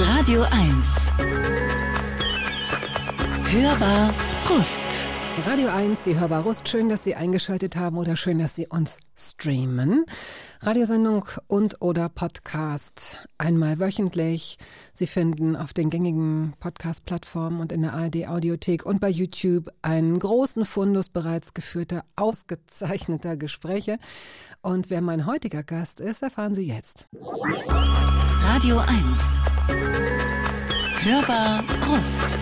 Radio 1. Hörbar Brust. Radio 1, die Hörbar Rust. Schön, dass Sie eingeschaltet haben oder schön, dass Sie uns streamen. Radiosendung und oder Podcast. Einmal wöchentlich. Sie finden auf den gängigen Podcast-Plattformen und in der ARD Audiothek und bei YouTube einen großen Fundus bereits geführter, ausgezeichneter Gespräche. Und wer mein heutiger Gast ist, erfahren Sie jetzt. Radio 1. Hörbar Rust.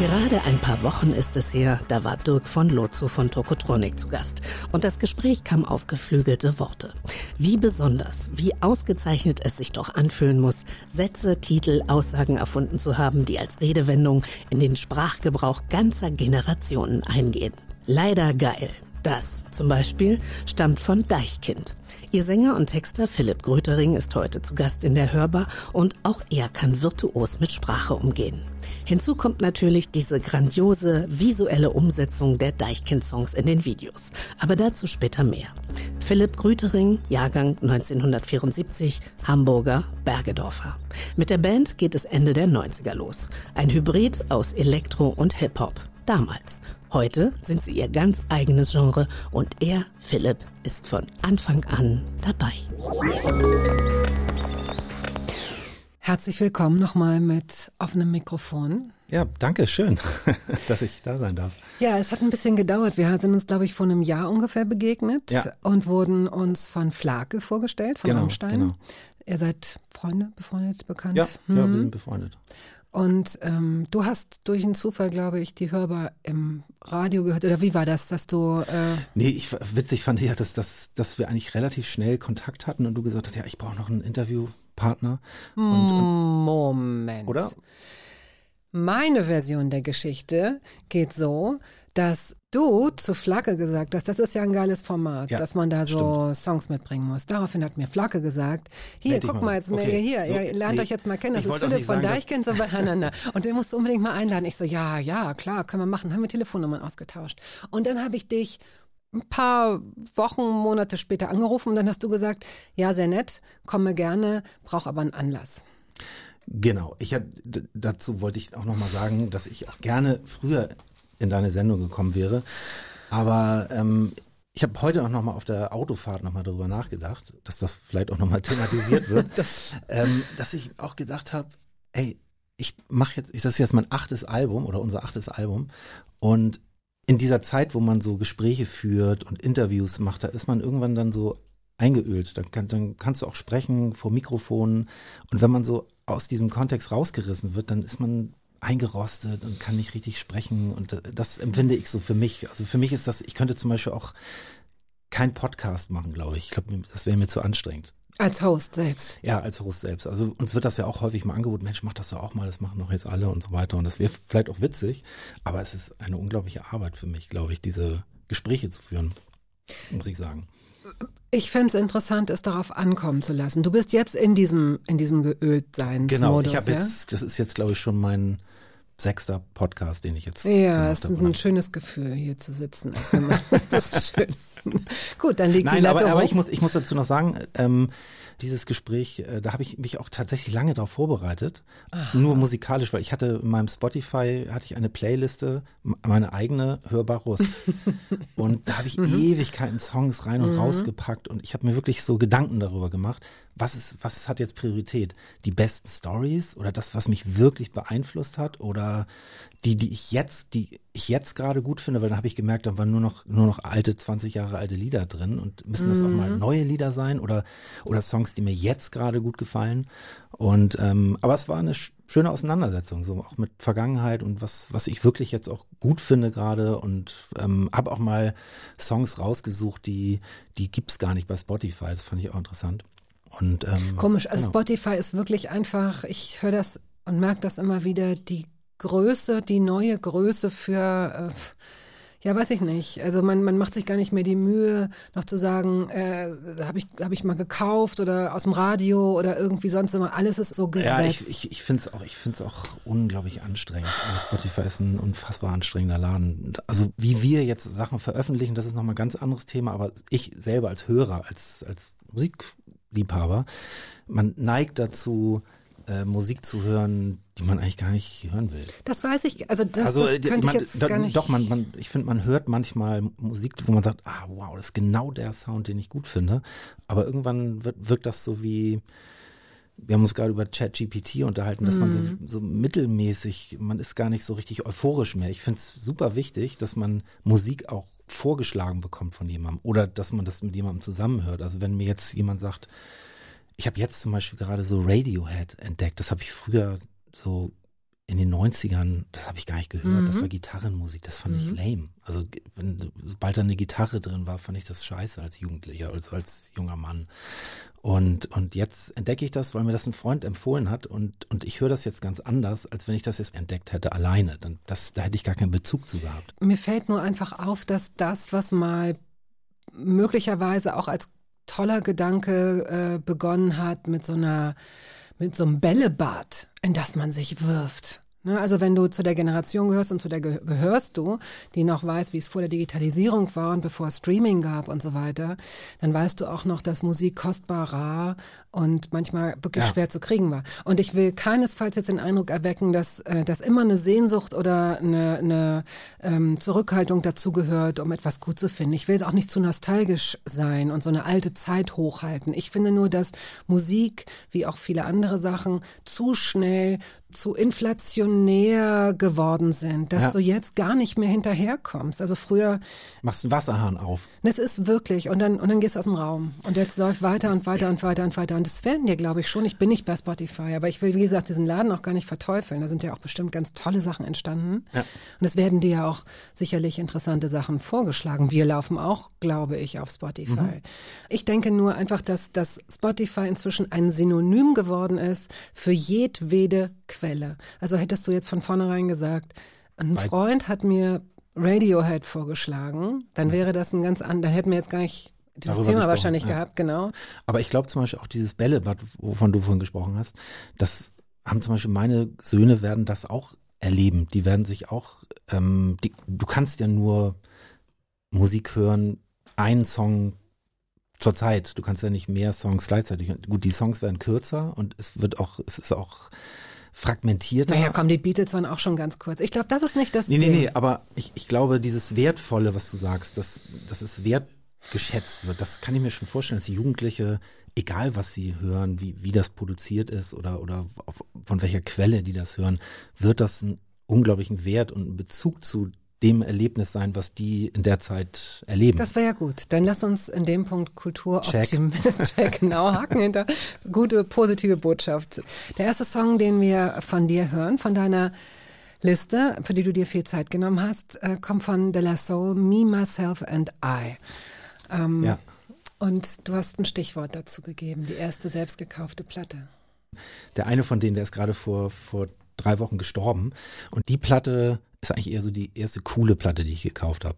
Gerade ein paar Wochen ist es her, da war Dirk von Lozo von Tokotronic zu Gast. Und das Gespräch kam auf geflügelte Worte. Wie besonders, wie ausgezeichnet es sich doch anfühlen muss, Sätze, Titel, Aussagen erfunden zu haben, die als Redewendung in den Sprachgebrauch ganzer Generationen eingehen. Leider geil. Das zum Beispiel stammt von Deichkind. Ihr Sänger und Texter Philipp Grötering ist heute zu Gast in der Hörbar und auch er kann virtuos mit Sprache umgehen. Hinzu kommt natürlich diese grandiose visuelle Umsetzung der Deichkind-Songs in den Videos. Aber dazu später mehr. Philipp Grütering, Jahrgang 1974, Hamburger Bergedorfer. Mit der Band geht es Ende der 90er los. Ein Hybrid aus Elektro und Hip-Hop. Damals. Heute sind sie ihr ganz eigenes Genre und er, Philipp, ist von Anfang an dabei. Herzlich willkommen nochmal mit offenem Mikrofon. Ja, danke, schön, dass ich da sein darf. Ja, es hat ein bisschen gedauert. Wir sind uns, glaube ich, vor einem Jahr ungefähr begegnet Ja. und wurden uns von Flake vorgestellt, von Genau, Rammstein. genau. Ihr seid Freunde, befreundet, bekannt? Ja, ja, Mhm. wir sind befreundet. Und ähm, du hast durch einen Zufall, glaube ich, die Hörbar im Radio gehört. Oder wie war das, dass du... Äh, Nee, ich witzig fand ich ja, dass, dass, dass wir eigentlich relativ schnell Kontakt hatten und du gesagt hast, ja, ich brauche noch einen Interviewpartner. Und, und, Moment. oder? Meine Version der Geschichte geht so, dass du zu Flagge gesagt hast, das ist ja ein geiles Format, Ja, dass man da so Songs mitbringen muss. Daraufhin hat mir Flagge gesagt, hier, dich guck mal. jetzt mal Okay. hier, So, ihr lernt nee, euch jetzt mal kennen, das ist Philipp von Deichkind, so beieinander. Und den musst du unbedingt mal einladen. Ich so, ja, ja, klar, können wir machen. Haben wir Telefonnummern ausgetauscht. Und dann habe ich dich ein paar Wochen, Monate später angerufen und dann hast du gesagt, ja, sehr nett, komme gerne, brauche aber einen Anlass. Genau. Ich hab, dazu wollte ich auch nochmal sagen, dass ich auch gerne früher in deine Sendung gekommen wäre. Aber ähm, ich habe heute auch nochmal auf der Autofahrt nochmal darüber nachgedacht, dass das vielleicht auch nochmal thematisiert wird. ähm, dass ich auch gedacht habe, ey, ich mache jetzt, das ist jetzt mein achtes Album oder unser achtes Album und in dieser Zeit, wo man so Gespräche führt und Interviews macht, da ist man irgendwann dann so eingeölt. Dann, kann, dann kannst du auch sprechen vor Mikrofonen und wenn man so aus diesem Kontext rausgerissen wird, dann ist man eingerostet und kann nicht richtig sprechen und äh, das empfinde ich so für mich. Also für mich ist das, ich könnte zum Beispiel auch kein Podcast machen, glaube ich. Ich glaube, das wäre mir zu anstrengend. Als Host selbst. Ja, als Host selbst. Also uns wird das ja auch häufig mal angeboten, Mensch, mach das ja auch mal, das machen doch jetzt alle und so weiter. Und das wäre vielleicht auch witzig, aber es ist eine unglaubliche Arbeit für mich, glaube ich, diese Gespräche zu führen, muss ich sagen. Ich fände es interessant, es darauf ankommen zu lassen. Du bist jetzt in diesem, in diesem Geöltseinsmodus, Genau, ich habe ja? jetzt, das ist jetzt, glaube ich, schon mein sechster Podcast, den ich jetzt Ja, es ist ein schönes Gefühl, hier zu sitzen. Also, das ist schön. Gut, dann liegt die Nein, Latte aber, aber hoch. ich muss, ich muss dazu noch sagen, ähm, dieses Gespräch, äh, da habe ich mich auch tatsächlich lange darauf vorbereitet, nur musikalisch, weil ich hatte in meinem Spotify hatte ich eine Playliste, meine eigene hörbar Rust, und da habe ich Ewigkeiten Songs rein und rausgepackt und ich habe mir wirklich so Gedanken darüber gemacht, was ist, was hat jetzt Priorität, die besten Stories oder das, was mich wirklich beeinflusst hat oder die, die ich jetzt, die ich jetzt gerade gut finde, weil dann habe ich gemerkt, da waren nur noch nur noch alte 20 Jahre alte Lieder drin und müssen das auch mal neue Lieder sein oder oder Songs, die mir jetzt gerade gut gefallen. Und ähm, aber es war eine sch- schöne Auseinandersetzung so auch mit Vergangenheit und was was ich wirklich jetzt auch gut finde gerade und ähm, habe auch mal Songs rausgesucht, die die gibt's gar nicht bei Spotify, das fand ich auch interessant. Und ähm, Komisch, also genau. Spotify ist wirklich einfach, ich höre das und merke das immer wieder, die Größe, die neue Größe für, äh, ja, weiß ich nicht. Also man, man macht sich gar nicht mehr die Mühe, noch zu sagen, äh, habe ich, hab ich mal gekauft oder aus dem Radio oder irgendwie sonst immer. Alles ist so gesetzt. Ja, ich, ich, ich finde es auch, ich find's auch unglaublich anstrengend. Also Spotify ist ein unfassbar anstrengender Laden. Also wie wir jetzt Sachen veröffentlichen, das ist nochmal ein ganz anderes Thema, aber ich selber als Hörer, als, als Musikliebhaber, man neigt dazu, äh, Musik zu hören, die man eigentlich gar nicht hören will. Das weiß ich, also das, also das äh, könnte man, ich jetzt da, gar nicht. Doch, man, man, ich finde, man hört manchmal Musik, wo man sagt, ah wow, das ist genau der Sound, den ich gut finde. Aber irgendwann wird, wirkt das so wie, wir haben uns gerade über ChatGPT unterhalten, dass man so, Mhm. so mittelmäßig, man ist gar nicht so richtig euphorisch mehr. Ich finde es super wichtig, dass man Musik auch vorgeschlagen bekommt von jemandem oder dass man das mit jemandem zusammenhört. Also wenn mir jetzt jemand sagt, ich habe jetzt zum Beispiel gerade so Radiohead entdeckt, das habe ich früher so in den 90ern, das habe ich gar nicht gehört, das Mhm. war Gitarrenmusik, das fand ich Mhm. lame. Also wenn, sobald da eine Gitarre drin war, fand ich das scheiße als Jugendlicher, also als junger Mann. Und, und jetzt entdecke ich das, weil mir das ein Freund empfohlen hat und, und ich höre das jetzt ganz anders, als wenn ich das jetzt entdeckt hätte alleine. Dann, das, da hätte ich gar keinen Bezug zu gehabt. Mir fällt nur einfach auf, dass das, was mal möglicherweise auch als toller Gedanke äh, begonnen hat mit so einer, mit so einem Bällebad, in das man sich wirft. Ne, also wenn du zu der Generation gehörst und zu der ge gehörst du, die noch weiß, wie es vor der Digitalisierung war und bevor es Streaming gab und so weiter, dann weißt du auch noch, dass Musik kostbar, rar und manchmal wirklich Ja. schwer zu kriegen war. Und ich will keinesfalls jetzt den Eindruck erwecken, dass, äh, dass immer eine Sehnsucht oder eine, eine ähm, Zurückhaltung dazu gehört, um etwas gut zu finden. Ich will auch nicht zu nostalgisch sein und so eine alte Zeit hochhalten. Ich finde nur, dass Musik, wie auch viele andere Sachen, zu schnell, zu inflationär geworden sind, dass Ja. du jetzt gar nicht mehr hinterherkommst. Also früher, Machst einen Wasserhahn auf. das ist wirklich, und dann, und dann gehst du aus dem Raum. Und jetzt läuft weiter und weiter und weiter und weiter. Und das werden dir, glaube ich, schon. Ich bin nicht bei Spotify, aber ich will, wie gesagt, diesen Laden auch gar nicht verteufeln. Da sind ja auch bestimmt ganz tolle Sachen entstanden. Ja. Und es werden dir ja auch sicherlich interessante Sachen vorgeschlagen. Wir laufen auch, glaube ich, auf Spotify. Ich denke nur einfach, dass, dass Spotify inzwischen ein Synonym geworden ist für jedwede Quelle. Also hättest du jetzt von vornherein gesagt, ein Bei- Freund hat mir Radiohead vorgeschlagen, dann wäre das ein ganz anderes, dann hätten wir jetzt gar nicht dieses Darüber Thema wahrscheinlich ja. gehabt, genau. Aber ich glaube zum Beispiel auch dieses Bällebad, wovon du vorhin gesprochen hast, das haben zum Beispiel meine Söhne werden das auch erleben. Die werden sich auch, ähm, die, du kannst ja nur Musik hören, einen Song zur Zeit. Du kannst ja nicht mehr Songs gleichzeitig. Gut, die Songs werden kürzer und es wird auch, es ist auch fragmentierter. Naja, komm, die Beatles waren auch schon ganz kurz. Ich glaube, das ist nicht das Nee, nee, Ding. nee, aber ich, ich glaube, dieses Wertvolle, was du sagst, dass, dass es wertgeschätzt wird, das kann ich mir schon vorstellen, dass die Jugendliche, egal was sie hören, wie, wie das produziert ist oder, oder auf, von welcher Quelle die das hören, wird das einen unglaublichen Wert und einen Bezug zu dem Erlebnis sein, was die in der Zeit erleben. Das wäre ja gut. Dann lass uns in dem Punkt Kulturoptimist, genau, Haken hinter. Gute, positive Botschaft. Der erste Song, den wir von dir hören, von deiner Liste, für die du dir viel Zeit genommen hast, äh, kommt von De La Soul, Me, Myself and I. Ähm, ja. Und du hast ein Stichwort dazu gegeben, die erste selbst gekaufte Platte. Der eine von denen, der ist gerade vor, vor drei Wochen gestorben. Und die Platte ist eigentlich eher so die erste coole Platte, die ich gekauft habe.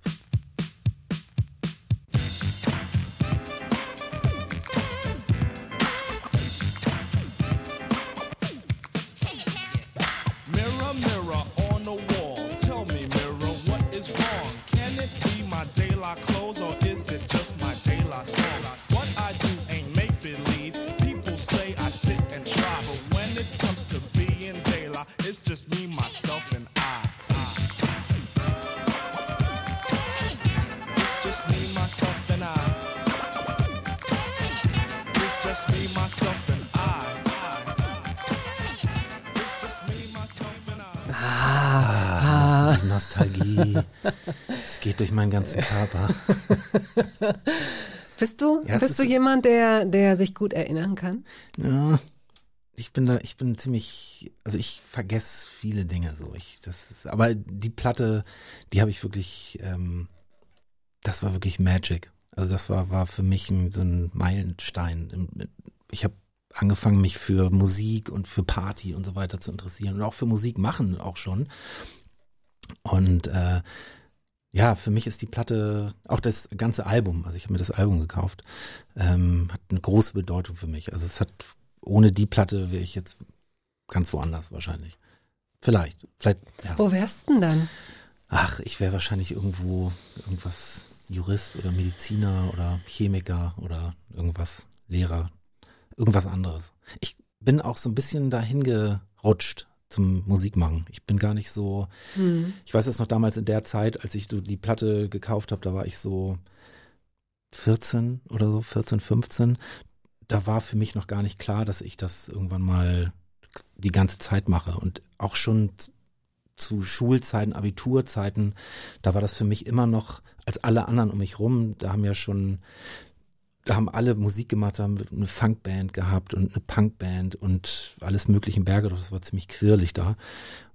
Geht durch meinen ganzen Körper. Bist du, Ja, bist du jemand, der, der sich gut erinnern kann? Ja, ich bin da, ich bin ziemlich, also ich vergesse viele Dinge so. Ich, das ist, aber die Platte, die habe ich wirklich, ähm, das war wirklich Magic. Also das war, war für mich ein, so ein Meilenstein. Ich habe angefangen, mich für Musik und für Party und so weiter zu interessieren und auch für Musik machen auch schon. Und äh, ja, für mich ist die Platte, auch das ganze Album, also ich habe mir das Album gekauft, ähm, hat eine große Bedeutung für mich. Also es hat, ohne die Platte wäre ich jetzt ganz woanders wahrscheinlich. Vielleicht, vielleicht, ja. Wo wärst denn dann? Ach, ich wäre wahrscheinlich irgendwo irgendwas Jurist oder Mediziner oder Chemiker oder irgendwas Lehrer, irgendwas anderes. Ich bin auch so ein bisschen dahin gerutscht zum Musikmachen. Ich bin gar nicht so, ich weiß jetzt noch damals in der Zeit, als ich die Platte gekauft habe, da war ich so 14 oder so, 14, 15. Da war für mich noch gar nicht klar, dass ich das irgendwann mal die ganze Zeit mache. Und auch schon zu Schulzeiten, Abiturzeiten, da war das für mich immer noch, als alle anderen um mich rum, da haben ja schon, haben alle Musik gemacht, haben eine Funkband gehabt und eine Punkband und alles mögliche in Bergedorf, das war ziemlich quirlig da.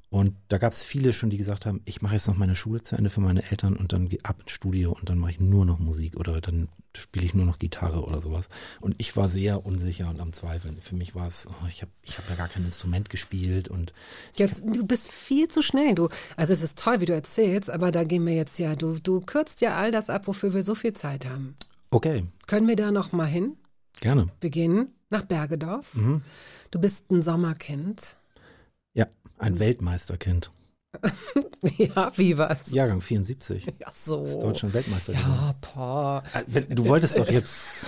Und da gab es viele schon, die gesagt haben, ich mache jetzt noch meine Schule zu Ende für meine Eltern und dann gehe ab ins Studio und dann mache ich nur noch Musik oder dann spiele ich nur noch Gitarre oder sowas. Und ich war sehr unsicher und am Zweifeln. Für mich war es, oh, ich habe ich hab ja gar kein Instrument gespielt und Jetzt, du bist viel zu schnell. Du, also es ist toll, wie du erzählst, aber da gehen wir jetzt ja, du, du kürzt ja all das ab, wofür wir so viel Zeit haben. Okay, Können wir da noch mal hin? gerne. Wir gehen nach Bergedorf. Mhm. Du bist ein Sommerkind. Ja, ein Weltmeisterkind. Ja, wie was? Jahrgang 74. Ja, so. Ist Deutschland Weltmeister. Ja, boah. Ah, wenn- Du wolltest doch jetzt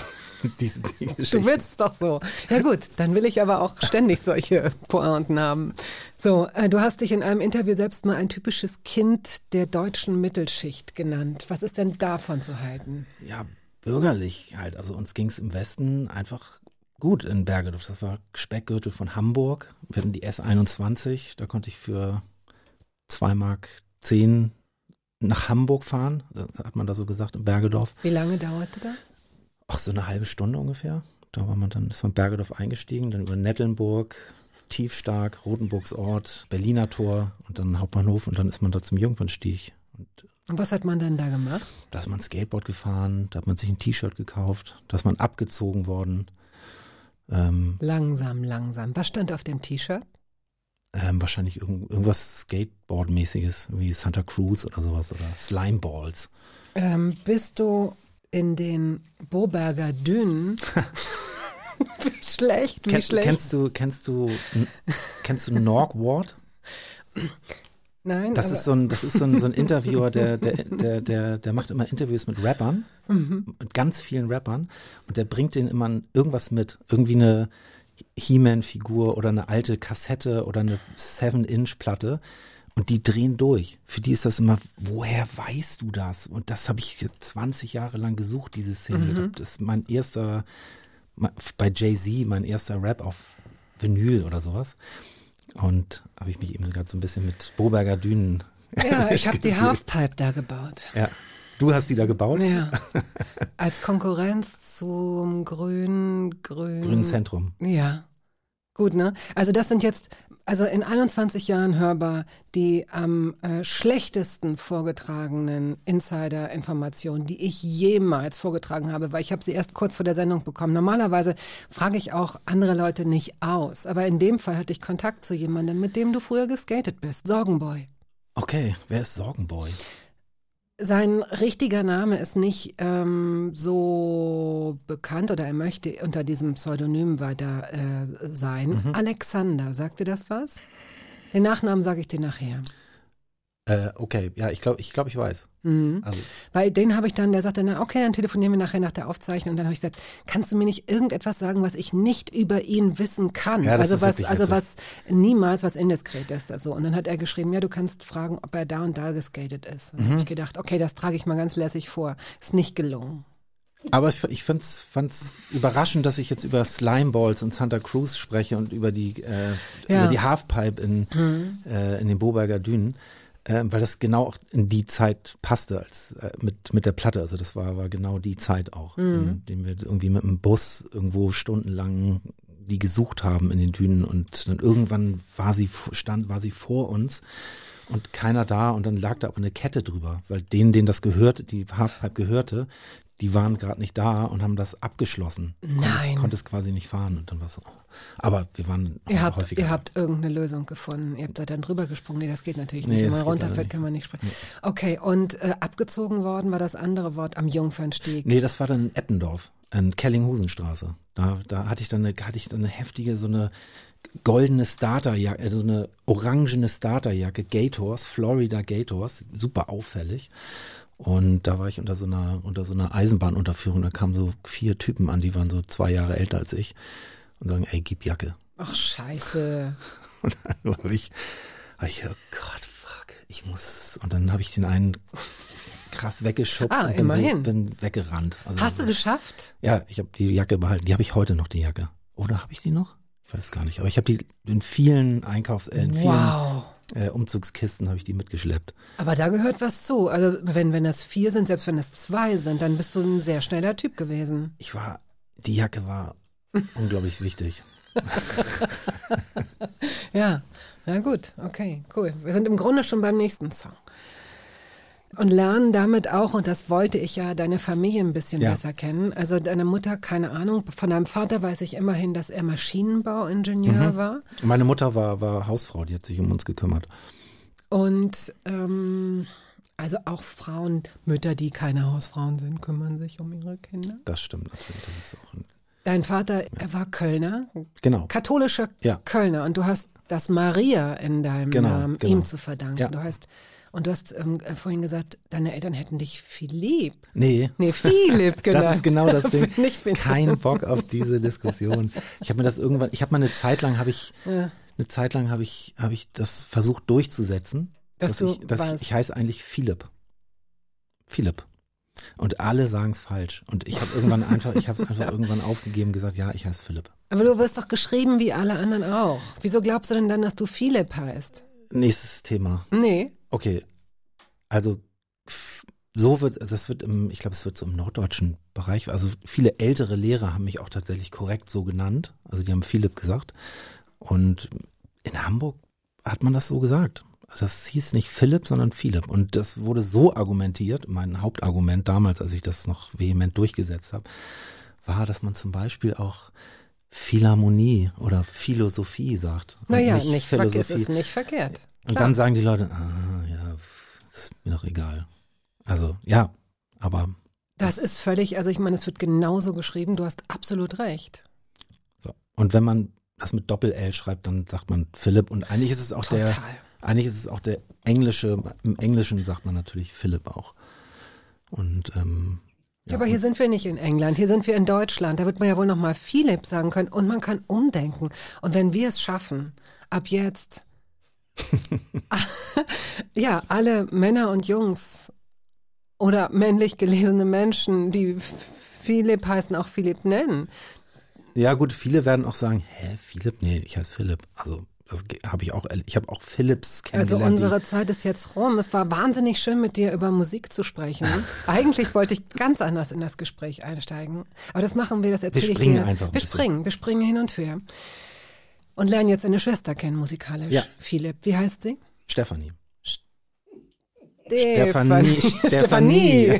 diese die Geschichte. Du willst doch so. Ja gut, dann will ich aber auch ständig solche Pointen haben. So, äh, du hast dich in einem Interview selbst mal ein typisches Kind der deutschen Mittelschicht genannt. Was ist denn davon zu halten? ja, bürgerlich halt. Also uns ging es im Westen einfach gut in Bergedorf. Das war Speckgürtel von Hamburg. Wir hatten die S21. Da konnte ich für 2 Mark 10 nach Hamburg fahren. Das hat man da so gesagt, in Bergedorf. Wie lange dauerte das? Ach, so eine halbe Stunde ungefähr. Da war man dann, ist man in Bergedorf eingestiegen, dann über Nettelnburg, Tiefstark, Rotenburgs Ort, Berliner Tor und dann Hauptbahnhof und dann ist man da zum Jungfernstieg. Und Und was hat man dann da gemacht? da ist man Skateboard gefahren, da hat man sich ein T-Shirt gekauft, da ist man abgezogen worden. Ähm, Langsam, langsam. Was stand auf dem T-Shirt? ähm, wahrscheinlich irgend, irgendwas Skateboard-mäßiges, wie Santa Cruz oder sowas oder Slimeballs. Ähm, bist du in den Boberger Dünen? wie schlecht, wie Ken, schlecht. Kennst du, kennst du, kennst du Nork Ward? Nein, Das ist so ein, das ist so ein, so ein Interviewer, der, der, der, der, der macht immer Interviews mit Rappern, Mhm. mit ganz vielen Rappern und der bringt denen immer irgendwas mit, irgendwie eine He-Man-Figur oder eine alte Kassette oder eine 7-Inch-Platte und die drehen durch. Für die ist das immer, woher weißt du das? Und das habe ich 20 Jahre lang gesucht, diese Single. Mhm. Das ist mein erster, bei Jay-Z, mein erster Rap auf Vinyl oder sowas. Und habe ich mich eben gerade so ein bisschen mit Boberger Dünen. ja, ich habe die. Halfpipe da gebaut. Ja. Du hast die da gebaut? Ja. Als Konkurrenz zum Grün, Grün. Grünen Zentrum. Ja. Gut, ne? Also das sind jetzt, also in 21 Jahren hörbar die am äh, schlechtesten vorgetragenen Insider-Informationen, die ich jemals vorgetragen habe, weil ich habe sie erst kurz vor der Sendung bekommen. Normalerweise frage ich auch andere Leute nicht aus, aber in dem Fall hatte ich Kontakt zu jemandem, mit dem du früher geskatet bist, Sorgenboy. Okay, wer ist Sorgenboy? Sein richtiger Name ist nicht ähm, so bekannt oder er möchte unter diesem Pseudonym weiter äh, sein. Alexander, sagte das was? Den Nachnamen sage ich dir nachher. Äh, okay, ja, ich glaube, ich, glaub, ich weiß. Mhm. Also, Weil den habe ich dann, der sagte dann, okay, dann telefonieren wir nachher nach der Aufzeichnung. Und dann habe ich gesagt, kannst du mir nicht irgendetwas sagen, was ich nicht über ihn wissen kann? Ja, also was, also was niemals was indiskret ist. Also. Und dann hat er geschrieben, ja, du kannst fragen, ob er da und da geskatet ist. Und Mhm. habe ich gedacht, okay, das trage ich mal ganz lässig vor. Ist nicht gelungen. aber ich, ich fand's, fand's überraschend, dass ich jetzt über Slimeballs und Santa Cruz spreche und über die, äh, Ja. über die Halfpipe in, äh, in den Boberger Dünen. Äh, weil das genau auch in die Zeit passte als äh, mit, mit der Platte. Also das war, war genau die Zeit auch, in dem wir irgendwie mit dem Bus irgendwo stundenlang die gesucht haben in den Dünen und dann irgendwann war sie stand, war sie vor uns und keiner da und dann lag da aber eine Kette drüber, weil denen, denen das gehört, die Halfpipe gehörte, die waren gerade nicht da und haben das abgeschlossen. Nein. Konntest, konntest quasi nicht fahren und dann war so. Aber wir waren Ihr habt, häufiger. ihr habt irgendeine Lösung gefunden. Ihr habt da dann drüber gesprungen. Nee, das geht natürlich nicht. Nee, Wenn man runterfällt, nicht. kann man nicht springen. Okay, und äh, abgezogen worden war das andere Wort am Jungfernstieg. Nee, das war dann in Eppendorf, in Kellinghusenstraße. Da, da hatte ich dann eine, hatte ich dann eine heftige, so eine goldene Starterjacke, äh, so eine orangene Starterjacke, Gators, Florida Gators, super auffällig. Und da war ich unter so einer, unter so einer Eisenbahnunterführung, da kamen so vier Typen an, die waren so zwei Jahre älter als ich. und sagen, ey, gib Jacke. Ach, scheiße. Und dann habe ich, hab ich, oh Gott, fuck, ich muss. Und dann habe ich den einen krass weggeschubst Ah, und bin, so, immerhin. bin weggerannt. Also, Hast du geschafft? Ja, ich habe die Jacke behalten. Die habe ich heute noch, die Jacke. Oder habe ich die noch? Ich weiß gar nicht. Aber ich habe die in vielen Einkaufs-, äh, in vielen Wow. Äh, Umzugskisten habe ich die mitgeschleppt. Aber da gehört was zu. Also wenn, wenn das vier sind, selbst wenn es zwei sind, dann bist du ein sehr schneller Typ gewesen. Ich war, die Jacke war unglaublich wichtig. Ja, na gut, okay, cool. Wir sind im Grunde schon beim nächsten Song. Und lernen damit auch, und das wollte ich ja, deine Familie ein bisschen Ja. besser kennen. Also deine Mutter, keine Ahnung, von deinem Vater weiß ich immerhin, dass er Maschinenbauingenieur war. Meine Mutter war, war Hausfrau, die hat sich um uns gekümmert. Und ähm, also auch Frauen, Mütter, die keine Hausfrauen sind, kümmern sich um ihre Kinder. Das stimmt natürlich. Das ist auch ein, Dein Vater, er war Kölner, genau. katholischer Ja. Kölner und du hast das Maria in deinem Genau, Namen genau. ihm zu verdanken. Ja. Du hast und du hast ähm, äh, vorhin gesagt, deine Eltern hätten dich Philipp. Nee. Nee, Philipp genannt. Das ist genau das Ding. Nicht. Kein Bock auf diese Diskussion. Ich habe mir das irgendwann, ich habe mal eine Zeit lang habe ich Ja. eine Zeit lang habe ich habe ich das versucht durchzusetzen, Dass du ich dass ich, ich heiße eigentlich Philipp. Philipp. Und alle sagen es falsch und ich habe irgendwann einfach ich habe es einfach irgendwann aufgegeben gesagt, ja, ich heiße Philipp. Aber du wirst doch geschrieben wie alle anderen auch. Wieso glaubst du denn dann, dass du Philipp heißt? Nächstes Thema. Nee. Okay. Also so wird, das wird im, ich glaube, es wird so im norddeutschen Bereich, also viele ältere Lehrer haben mich auch tatsächlich korrekt so genannt. Also die haben Philipp gesagt. Und in Hamburg hat man das so gesagt. Also das hieß nicht Philipp, sondern Philipp. Und das wurde so argumentiert, mein Hauptargument damals, als ich das noch vehement durchgesetzt habe, war, dass man zum Beispiel auch Philharmonie oder Philosophie sagt. und Naja, nicht. Es Philosophie. ist nicht verkehrt. Und Klar. dann sagen die Leute, ah, ja, ist mir doch egal. Also, ja, aber Das ist völlig, also ich meine, es wird genauso geschrieben, du hast absolut recht. so. Und wenn man das mit Doppel-L schreibt, dann sagt man Philipp. Und eigentlich ist es auch der, Total. eigentlich ist es auch der englische, im Englischen sagt man natürlich Philipp auch. Und, ähm, Ja, aber hier sind wir nicht in England, hier sind wir in Deutschland. Da wird man ja wohl noch mal Philipp sagen können und man kann umdenken. Und wenn wir es schaffen, ab jetzt, ja, alle Männer und Jungs oder männlich gelesene Menschen, die Philipp heißen, auch Philipp nennen. ja gut, viele werden auch sagen, hä, Philipp? Nee, ich heiße Philipp. Also, das habe ich auch, ich habe auch Philips Also kennengelernt. die- unsere Zeit ist jetzt rum. Es war wahnsinnig schön, mit dir über Musik zu sprechen. Eigentlich wollte ich ganz anders in das Gespräch einsteigen. Aber das machen wir, das erzähle ich springen dir. einfach ein wir bisschen. springen, wir springen hin und her. Und lernen jetzt eine Schwester kennen musikalisch. Ja. Philipp, wie heißt sie? Stefanie. Stefanie. Stefanie.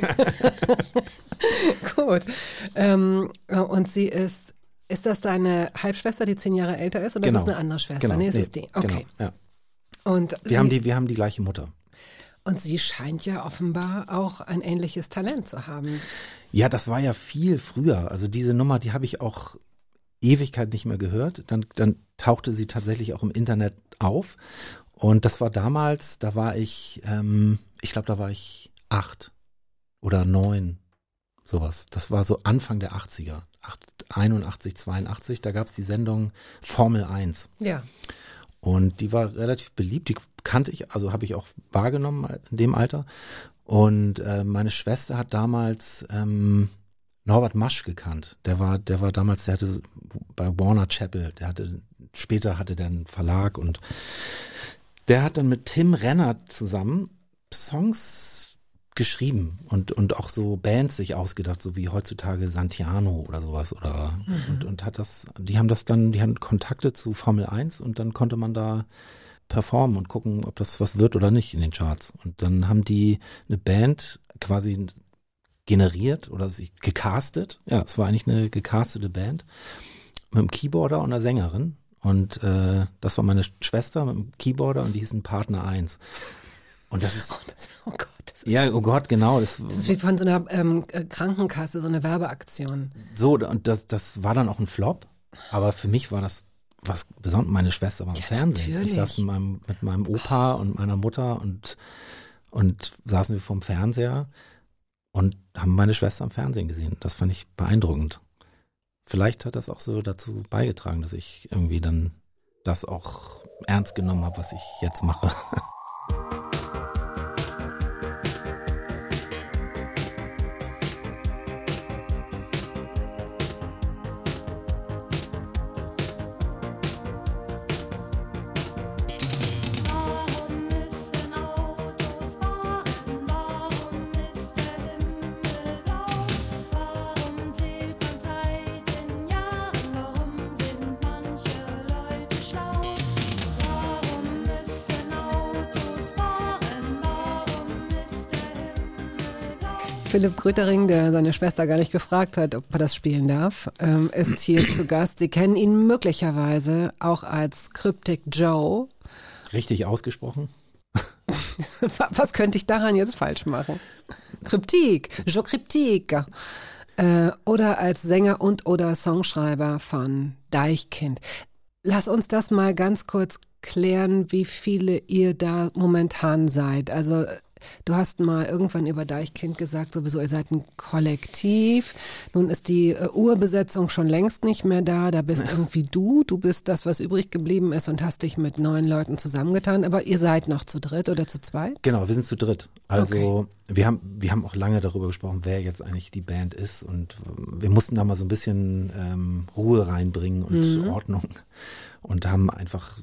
Gut. Ähm, und sie ist, ist das deine Halbschwester, die zehn Jahre älter ist, oder ist das eine andere Schwester? Genau. Nee, es Nee, ist die. Okay. Genau, ja. Und, Wir haben die, wir haben die gleiche Mutter. und sie scheint ja offenbar auch ein ähnliches Talent zu haben. Ja, das war ja viel früher. Also diese Nummer, die habe ich auch Ewigkeit nicht mehr gehört. Dann, dann tauchte sie tatsächlich auch im Internet auf. Und das war damals, da war ich, ähm, ich glaube, da war ich acht oder neun, sowas. Das war so Anfang der 80er, acht- 81, 82, da gab es die Sendung Formel 1. Ja. Und die war relativ beliebt, die kannte ich, also habe ich auch wahrgenommen in dem Alter. Und äh, meine Schwester hat damals ähm, Norbert Masch gekannt. Der war, der war damals, der hatte bei Warner Chapel, der hatte, später hatte der einen Verlag und der hat dann mit Tim Renner zusammen Songs geschrieben und, und auch so Bands sich ausgedacht, so wie heutzutage Santiano oder sowas oder und, und hat das, die haben das dann, die hatten Kontakte zu Formel 1 und dann konnte man da performen und gucken, ob das was wird oder nicht in den Charts. Und dann haben die eine Band quasi generiert oder sich gecastet. Ja, es war eigentlich eine gecastete Band mit einem Keyboarder und einer Sängerin. Und äh, das war meine Schwester mit dem Keyboarder und die hießen Partner 1. Und das ist, Das, oh Gott, das ist, ja, oh Gott, genau, das, das ist wie von so einer ähm, äh, Krankenkasse, so eine Werbeaktion. so, und das, das war dann auch ein Flop. Aber für mich war das was besonders. Meine Schwester war im Ja, Fernsehen. natürlich. Ich saß mit meinem, mit meinem Opa und meiner Mutter und, und saßen wir vorm Fernseher und haben meine Schwester im Fernsehen gesehen. Das fand ich beeindruckend. vielleicht hat das auch so dazu beigetragen, dass ich irgendwie dann das auch ernst genommen habe, was ich jetzt mache. Philipp Grütering, der seine Schwester gar nicht gefragt hat, ob er das spielen darf, ähm, ist hier zu Gast. Sie kennen ihn möglicherweise auch als Cryptic Joe. Richtig ausgesprochen? Was könnte ich daran jetzt falsch machen? Kryptik, Joe Kryptik. Äh, oder als Sänger und oder Songschreiber von Deichkind. Lass uns das mal ganz kurz klären, wie viele ihr da momentan seid. Also du hast mal irgendwann über Deichkind gesagt, sowieso ihr seid ein Kollektiv. Nun ist die äh, Urbesetzung schon längst nicht mehr da. Da bist irgendwie du. Du bist das, was übrig geblieben ist und hast dich mit neun Leuten zusammengetan. Aber ihr seid noch zu dritt oder zu zweit? Genau, wir sind zu dritt. Also wir haben wir haben auch lange darüber gesprochen, wer jetzt eigentlich die Band ist und wir mussten da mal so ein bisschen ähm, Ruhe reinbringen und Ordnung und haben einfach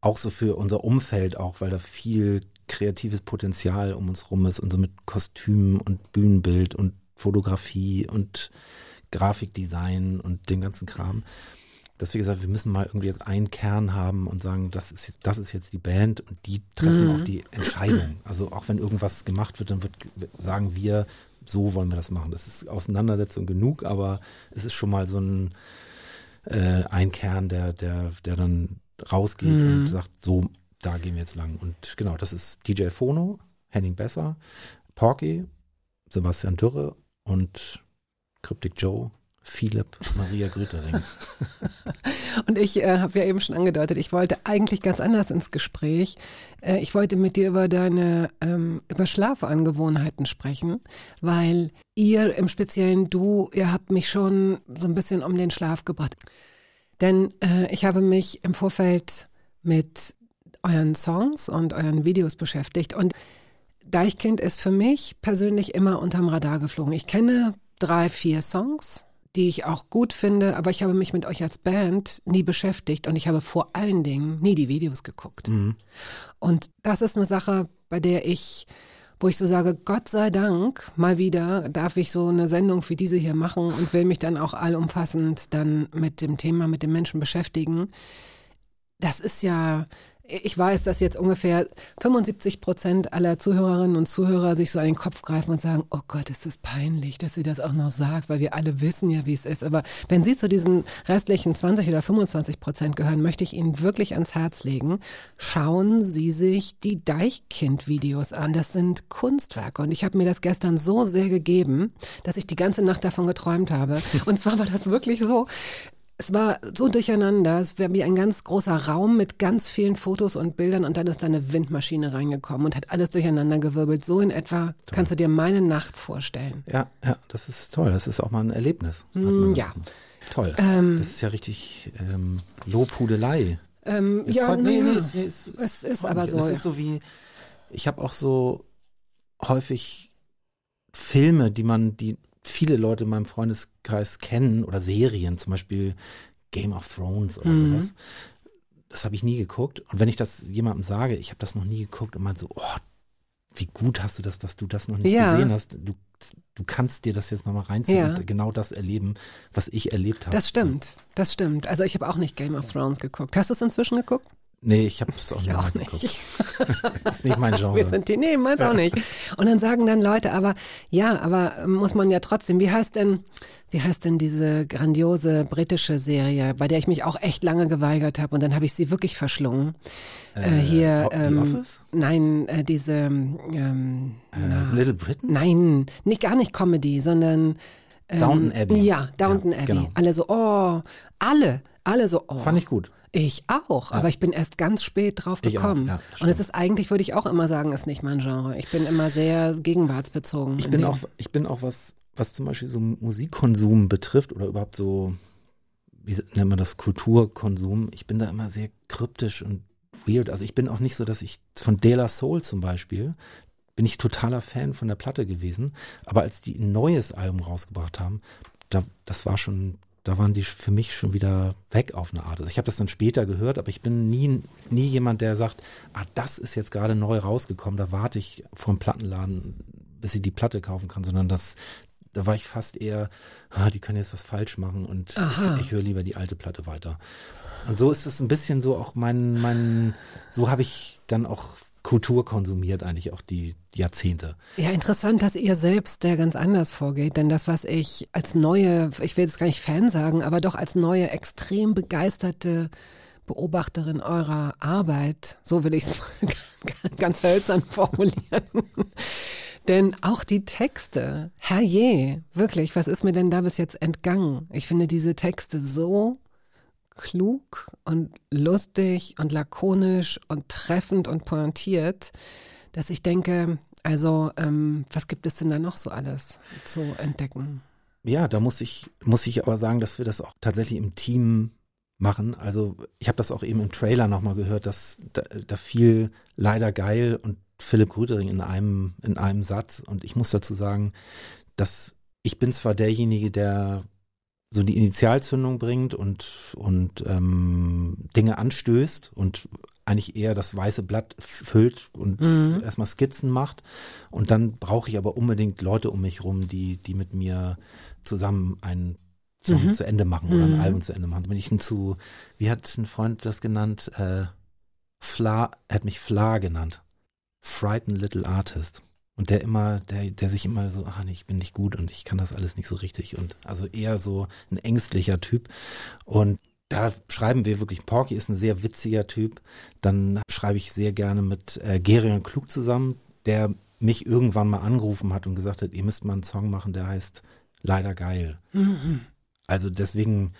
auch so für unser Umfeld auch, weil da viel kreatives Potenzial um uns rum ist und so mit Kostümen und Bühnenbild und Fotografie und Grafikdesign und dem ganzen Kram. Dass wir gesagt, wir müssen mal irgendwie jetzt einen Kern haben und sagen, das ist jetzt, das ist jetzt die Band und die treffen auch die Entscheidung. Also auch wenn irgendwas gemacht wird, dann wird sagen wir, so wollen wir das machen. Das ist Auseinandersetzung genug, aber es ist schon mal so ein äh, ein Kern, der, der, der dann rausgeht und sagt, so, da gehen wir jetzt lang. Und genau, das ist DJ Phono, Henning Besser, Porky, Sebastian Dürre und Cryptic Joe, Philipp Maria Grütering. Und ich äh, habe ja eben schon angedeutet, ich wollte eigentlich ganz anders ins Gespräch. Äh, ich wollte mit dir über deine ähm, über Schlafangewohnheiten sprechen, weil ihr im Speziellen du, ihr habt mich schon so ein bisschen um den Schlaf gebracht. Denn äh, ich habe mich im Vorfeld mit euren Songs und euren Videos beschäftigt und Deichkind ist für mich persönlich immer unterm Radar geflogen. Ich kenne drei, vier Songs, die ich auch gut finde, aber ich habe mich mit euch als Band nie beschäftigt und ich habe vor allen Dingen nie die Videos geguckt. Und das ist eine Sache, bei der ich, wo ich so sage, Gott sei Dank, mal wieder darf ich so eine Sendung wie diese hier machen und will mich dann auch allumfassend dann mit dem Thema, mit dem Menschen beschäftigen. Das ist ja, ich weiß, dass jetzt ungefähr 75 Prozent aller Zuhörerinnen und Zuhörer sich so an den Kopf greifen und sagen, oh Gott, ist das peinlich, dass sie das auch noch sagt, weil wir alle wissen ja, wie es ist. Aber wenn Sie zu diesen restlichen 20 oder 25 Prozent gehören, möchte ich Ihnen wirklich ans Herz legen, schauen Sie sich die Deichkind-Videos an. Das sind Kunstwerke und ich habe mir das gestern so sehr gegeben, dass ich die ganze Nacht davon geträumt habe. Und zwar war das wirklich so, es war so durcheinander. Es war wie ein ganz großer Raum mit ganz vielen Fotos und Bildern und dann ist da eine Windmaschine reingekommen und hat alles durcheinander gewirbelt. So in etwa kannst du dir meine Nacht vorstellen. ja, ja, das ist toll. Das ist auch mal ein Erlebnis. Mm, ja. Toll. Ähm, das ist ja richtig ähm, Lobhudelei. Ähm, ja, freut- nee, nee, es, es, es ist aber mich. so. Es ist so wie, ich habe auch so häufig Filme, die man, die viele Leute in meinem Freundeskreis kennen oder Serien, zum Beispiel Game of Thrones oder Mhm. sowas. Das habe ich nie geguckt. Und wenn ich das jemandem sage, ich habe das noch nie geguckt und man so, oh, wie gut hast du das, dass du das noch nicht Ja. gesehen hast. Du, du kannst dir das jetzt nochmal reinziehen Ja. und genau das erleben, was ich erlebt habe. Das stimmt, das stimmt. Also ich habe auch nicht Game of Thrones geguckt. Hast du es inzwischen geguckt? Nee, ich habe es auch, auch nicht. Das ist nicht mein Genre. Wir sind die, nee, meins auch nicht. Und dann sagen dann Leute, aber ja, aber ähm, muss man ja trotzdem, wie heißt denn, wie heißt denn diese grandiose britische Serie, bei der ich mich auch echt lange geweigert habe und dann habe ich sie wirklich verschlungen. Äh, hier, The ähm, Office? nein, äh, diese, ähm, Äh, Little Britain? nein, nicht gar nicht Comedy, sondern ähm, Downton Abbey. Ja, Downton Ja, Abbey. genau. Alle so, oh, alle, alle so, oh. Fand ich gut. Ich auch, aber ich bin erst ganz spät drauf gekommen. ja, und es ist eigentlich, würde ich auch immer sagen, ist nicht mein Genre. Ich bin immer sehr gegenwartsbezogen. Ich in bin auch, ich bin auch was, was zum Beispiel so Musikkonsum betrifft oder überhaupt so wie nennt man das, Kulturkonsum, ich bin da immer sehr kryptisch und weird. Also ich bin auch nicht so, dass ich von De La Soul zum Beispiel, bin ich totaler Fan von der Platte gewesen. Aber als die ein neues Album rausgebracht haben, da, das war schon, da waren die für mich schon wieder weg auf eine Art. Also ich habe das dann später gehört, aber ich bin nie, nie jemand, der sagt, ah, das ist jetzt gerade neu rausgekommen, da warte ich vor dem Plattenladen, bis ich die Platte kaufen kann, sondern das, da war ich fast eher, ah, die können jetzt was falsch machen und Aha. ich, ich höre lieber die alte Platte weiter. Und so ist es ein bisschen so auch mein, mein, so habe ich dann auch Kultur konsumiert, eigentlich auch die Jahrzehnte. Ja, interessant, dass ihr selbst da ganz anders vorgeht. Denn das, was ich als neue, ich will jetzt gar nicht Fan sagen, aber doch als neue, extrem begeisterte Beobachterin eurer Arbeit, so will ich es ganz hölzern formulieren. Denn auch die Texte, herrje, wirklich, was ist mir denn da bis jetzt entgangen? Ich finde diese Texte so klug und lustig und lakonisch und treffend und pointiert, dass ich denke, also ähm, was gibt es denn da noch so alles zu entdecken? Ja, da muss ich, muss ich aber sagen, dass wir das auch tatsächlich im Team machen. Also ich habe das auch eben im Trailer nochmal gehört, dass da, da fiel leider geil und Philipp Rüdering in einem, in einem Satz. Und ich muss dazu sagen, dass ich bin zwar derjenige, der so die Initialzündung bringt und, und ähm, Dinge anstößt und eigentlich eher das weiße Blatt füllt und Mhm. erstmal Skizzen macht. Und dann brauche ich aber unbedingt Leute um mich rum, die, die mit mir zusammen einen Song Mhm. zu Ende machen oder ein Mhm. Album zu Ende machen. Bin ich hinzu, wie hat ein Freund das genannt? Äh, Fla, er hat mich Fla genannt. Frightened Little Artist. Und der immer, der, der sich immer so, ah nee, ich bin nicht gut und ich kann das alles nicht so richtig. Und also eher so ein ängstlicher Typ. Und da schreiben wir wirklich, Porky ist ein sehr witziger Typ. Dann schreibe ich sehr gerne mit äh, Gerion Klug zusammen, der mich irgendwann mal angerufen hat und gesagt hat, ihr müsst mal einen Song machen, der heißt Leider geil. Also deswegen.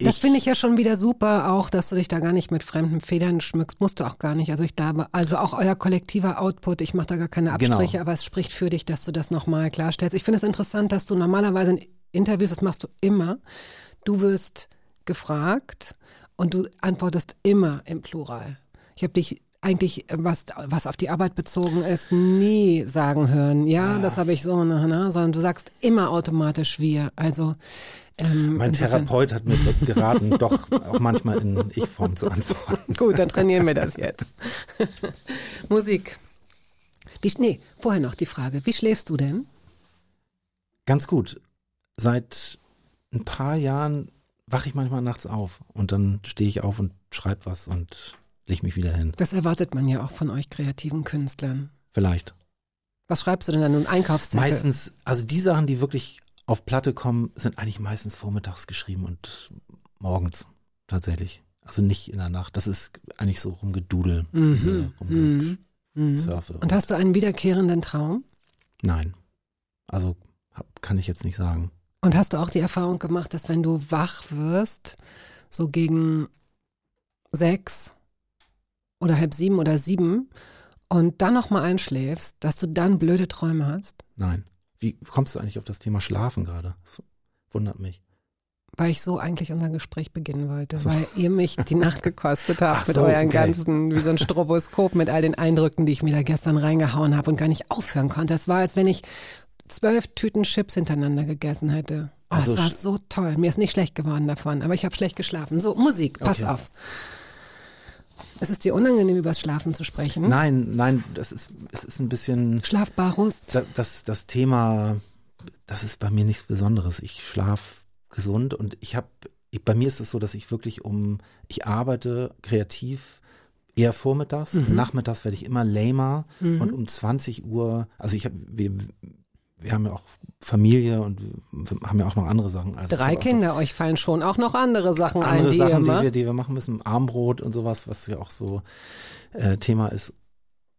Das finde ich ja schon wieder super, auch, dass du dich da gar nicht mit fremden Federn schmückst. Musst du auch gar nicht. Also ich glaube, also auch euer kollektiver Output, ich mache da gar keine Genau. Abstriche, aber es spricht für dich, dass du das nochmal klarstellst. Ich finde es interessant, dass du normalerweise in Interviews, das machst du immer, du wirst gefragt und du antwortest immer im Plural. Ich habe dich eigentlich, was, was auf die Arbeit bezogen ist, nie sagen hören, ja, das habe ich so, na, sondern du sagst immer automatisch wir. Also ähm, Mein Therapeut hat mir geraten, doch auch manchmal in Ich-Form zu antworten. Gut, dann trainieren wir das jetzt. Musik. Wie, nee, vorher noch die Frage, wie schläfst du denn? Ganz gut. Seit ein paar Jahren wache ich manchmal nachts auf und dann stehe ich auf und schreibe was und leg mich wieder hin. Das erwartet man ja auch von euch kreativen Künstlern. Vielleicht. Was schreibst du denn dann? Ein Einkaufszettel? Meistens, also die Sachen, die wirklich auf Platte kommen, sind eigentlich meistens vormittags geschrieben und morgens tatsächlich. Also nicht in der Nacht. Das ist eigentlich so rumgedudel, Mhm. äh, Mhm. Mhm. rumgesurfe. Und hast du einen wiederkehrenden Traum? Nein. Also hab, kann ich jetzt nicht sagen. Und hast du auch die Erfahrung gemacht, dass wenn du wach wirst, so gegen sechs oder halb sieben oder sieben und dann nochmal einschläfst, dass du dann blöde Träume hast? Nein. Wie kommst du eigentlich auf das Thema Schlafen gerade? Das wundert mich. Weil ich so eigentlich unser Gespräch beginnen wollte, Ach so. weil ihr mich die Nacht gekostet habt Ach mit so, euren okay. ganzen, wie so ein Stroboskop mit all den Eindrücken, die ich mir da gestern reingehauen habe und gar nicht aufhören konnte. Es war, als wenn ich zwölf Tüten Chips hintereinander gegessen hätte. Oh, Also es war so toll. Mir ist nicht schlecht geworden davon, aber ich habe schlecht geschlafen. So, Musik, pass Okay. auf. Es ist dir unangenehm, übers Schlafen zu sprechen. Nein, nein, das ist, es ist ein bisschen, Schlafbarust. das, das, das Thema, das ist bei mir nichts Besonderes. Ich schlafe gesund und ich habe, bei mir ist es so, dass ich wirklich um, ich arbeite kreativ eher vormittags, Mhm. nachmittags werde ich immer lamer und um 20 Uhr, also ich habe, wir, wir haben ja auch Familie und wir haben ja auch noch andere Sachen. Also Drei Kinder, euch fallen schon auch noch andere Sachen ein, andere die ihr Sachen, die wir, die wir machen müssen, Armbrot und sowas, was ja auch so äh, Thema ist.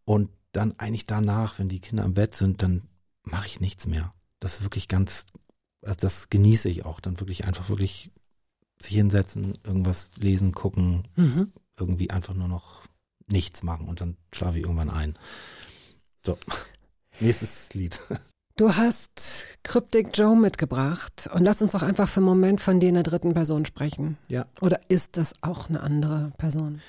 Und dann eigentlich danach, wenn die Kinder im Bett sind, dann mache ich nichts mehr. Das ist wirklich ganz, also das genieße ich auch, dann wirklich einfach wirklich sich hinsetzen, irgendwas lesen, gucken, Mhm. irgendwie einfach nur noch nichts machen und dann schlafe ich irgendwann ein. So. Nächstes Lied. Du hast Cryptic Joe mitgebracht und lass uns doch einfach für einen Moment von dir in der dritten Person sprechen. Ja. Oder ist das auch eine andere Person?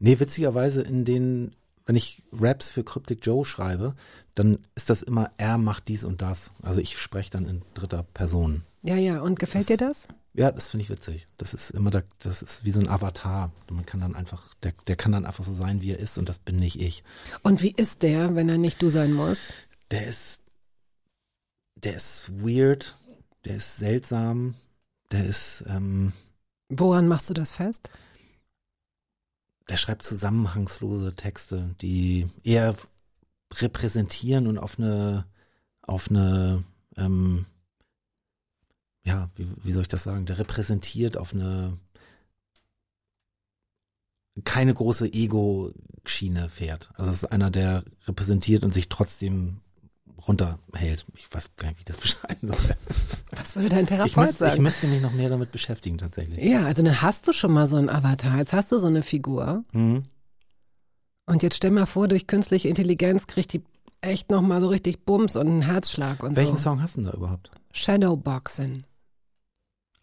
Nee, witzigerweise in den, wenn ich Raps für Cryptic Joe schreibe, dann ist das immer, er macht dies und das. Also ich spreche dann in dritter Person. Ja, ja, und gefällt dir das? Ja, das finde ich witzig. Das ist immer, da, das ist wie so ein Avatar. Man kann dann einfach, der, der kann dann einfach so sein, wie er ist und das bin nicht ich. Und wie ist der, wenn er nicht du sein muss? Der ist, der ist weird, der ist seltsam, der ist, ähm, Woran machst du das fest? der schreibt zusammenhangslose Texte, die eher repräsentieren und auf eine, auf eine, ähm, ja, wie, wie soll ich das sagen? Der repräsentiert auf eine keine große Ego-Schiene fährt. Also es ist einer, der repräsentiert und sich trotzdem runterhält. Ich weiß gar nicht, wie ich das beschreiben soll. Was würde dein Ich Therapeut müsste, ich sagen? müsste mich noch mehr damit beschäftigen, tatsächlich. ja, also dann hast du schon mal so einen Avatar, jetzt hast du so eine Figur Mhm. und jetzt stell mal vor, durch künstliche Intelligenz kriegt die echt nochmal so richtig Bums und einen Herzschlag und Welchen so. Song hast du denn da überhaupt? Shadowboxing.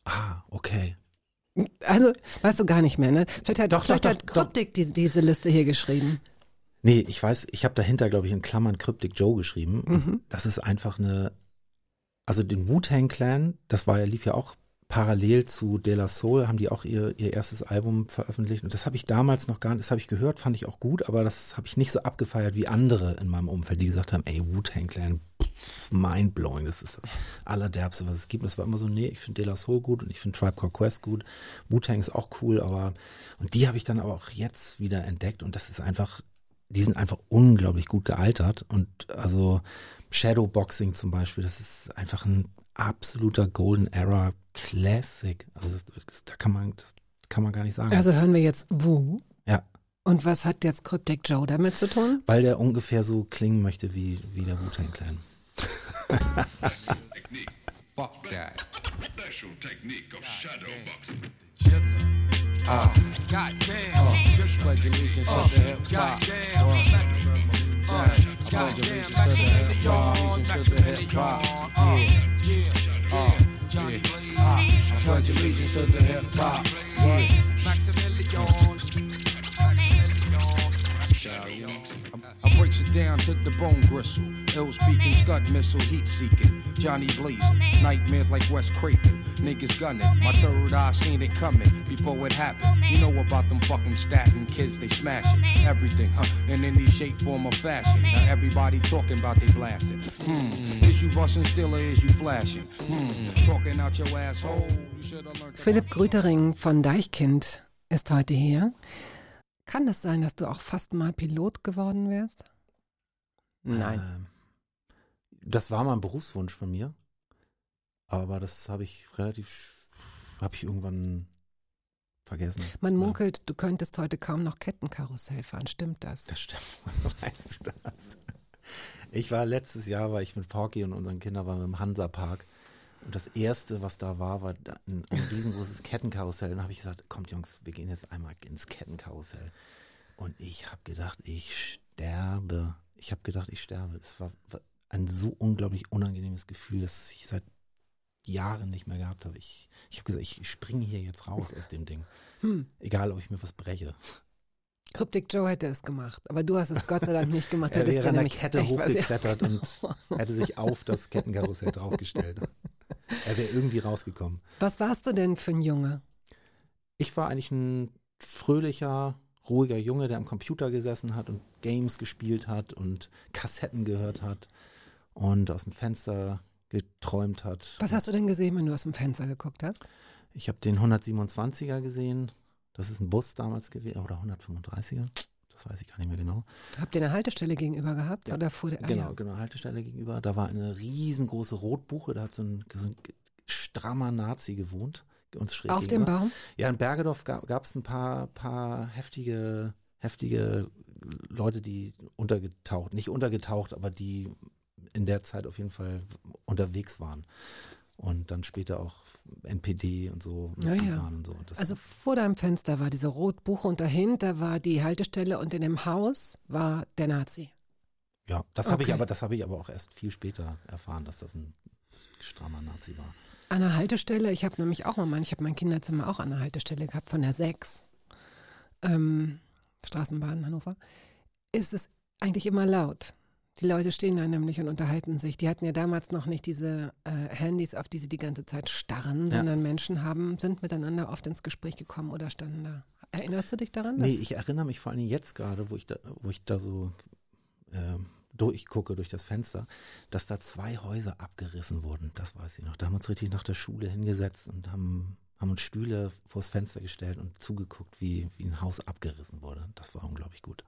Ah, okay. Also, weißt du gar nicht mehr, ne? Vielleicht hat, Doch, vielleicht doch, hat doch, doch. Kryptik diese, diese Liste hier geschrieben. Nee, ich weiß, ich habe dahinter, glaube ich, in Klammern Cryptic Joe geschrieben. Mhm. Das ist einfach eine, also den Wu-Tang Clan, das war ja, lief ja auch parallel zu De La Soul, haben die auch ihr, ihr erstes Album veröffentlicht. Und das habe ich damals noch gar nicht, das habe ich gehört, fand ich auch gut, aber das habe ich nicht so abgefeiert wie andere in meinem Umfeld, die gesagt haben, ey, Wu-Tang Clan, mindblowing, das ist das Allerderbste, was es gibt. Und es war immer so, nee, ich finde De La Soul gut und ich finde Tribe Called Quest gut. Wu-Tang ist auch cool, aber, und die habe ich dann aber auch jetzt wieder entdeckt und das ist einfach, die sind einfach unglaublich gut gealtert und also Shadowboxing zum Beispiel, das ist einfach ein absoluter Golden Era Classic. Also das, das, da kann man, das kann man gar nicht sagen. Also hören wir jetzt Wu. ja, Und was hat jetzt Cryptic Joe damit zu tun? weil der ungefähr so klingen möchte wie, wie der Wu-Tang Clan. Fuck that. Special technique of shadow boxing. Uh, Goddamn. Uh, just pledge allegiance uh, to the hip hop. Goddamn. Uh, Goddamn. Back in the yard. Back in the Yeah, Yeah. Yeah. Uh, Johnny Blaze. Uh, pledge allegiance to the hip hop. Yeah. Maximilian. Maximilian. Maximilian breaks it down to the bone gristle. Ill speaking, scud missile, heat seeking. Johnny blazing, nightmares like Wes Craven. Niggas gunning, my third eye seen it coming before it happened. You know about them fucking statin kids, they smashing everything, huh? And in any shape, form, or fashion. Now everybody talking about they blasting. Hmm, is you busting still or is you flashing? Hmm, talking out your asshole. You should have learned. Philipp Grütering von Deichkind ist heute hier. Kann es sein, dass du auch fast mal Pilot geworden wärst? Nein. Ähm, das war mal ein Berufswunsch von mir, aber das habe ich relativ, habe ich irgendwann vergessen. Man Ja. munkelt, du könntest heute kaum noch Kettenkarussell fahren. Stimmt das? Das stimmt. Weißt du das? Ich war letztes Jahr, war ich mit Porky und unseren Kindern waren im Hansapark. Und das erste, was da war, war ein, ein riesengroßes Kettenkarussell. Und da habe ich gesagt, kommt Jungs, wir gehen jetzt einmal ins Kettenkarussell. Und ich habe gedacht, ich sterbe. Ich habe gedacht, ich sterbe. Das war ein so unglaublich unangenehmes Gefühl, das ich seit Jahren nicht mehr gehabt habe. Ich, ich habe gesagt, ich springe hier jetzt raus aus dem Ding. Hm. Egal, ob ich mir was breche. Cryptic Joe hätte es gemacht, aber du hast es Gott sei Dank nicht gemacht. Er wäre an der Kette hochgeklettert und hätte sich auf das Kettenkarussell draufgestellt. Er wäre irgendwie rausgekommen. Was warst du denn für ein Junge? Ich war eigentlich ein fröhlicher, ruhiger Junge, der am Computer gesessen hat und Games gespielt hat und Kassetten gehört hat und aus dem Fenster geträumt hat. Was hast du denn gesehen, wenn du aus dem Fenster geguckt hast? Ich habe den 127er gesehen. Das ist ein Bus damals gewesen, oder 135er. Das weiß ich gar nicht mehr genau. Habt ihr eine Haltestelle gegenüber gehabt Ja, oder fuhr der? ah, Genau, ja. genau, Haltestelle gegenüber. Da war eine riesengroße Rotbuche, da hat so ein, so ein strammer Nazi gewohnt. Uns schräg Auf dem. Baum? Ja, in Bergedorf gab es ein paar, paar heftige, heftige Leute, die untergetaucht, nicht untergetaucht, aber die in der Zeit auf jeden Fall unterwegs waren. Und dann später auch NPD und so Ja, ja. und so. Also vor deinem Fenster war diese Rotbuche und dahinter war die Haltestelle und in dem Haus war der Nazi. Ja, das habe ich Okay. aber, das habe ich aber auch erst viel später erfahren, dass das ein strammer Nazi war. An der Haltestelle, ich habe nämlich auch mal mein, ich habe mein Kinderzimmer auch an der Haltestelle gehabt, von der 6, ähm, Straßenbahn Hannover, ist es eigentlich immer laut. Die Leute stehen da nämlich und unterhalten sich. Die hatten ja damals noch nicht diese äh, Handys, auf die sie die ganze Zeit starren, Ja. sondern Menschen haben, sind miteinander oft ins Gespräch gekommen oder standen da. Erinnerst du dich daran? Nee, ich erinnere mich vor allen Dingen jetzt gerade, wo ich da, wo ich da so ähm, durchgucke durch das Fenster, dass da zwei Häuser abgerissen wurden. Das weiß ich noch. Da haben wir uns richtig nach der Schule hingesetzt und haben, haben uns Stühle vors Fenster gestellt und zugeguckt, wie, wie ein Haus abgerissen wurde. Das war unglaublich gut.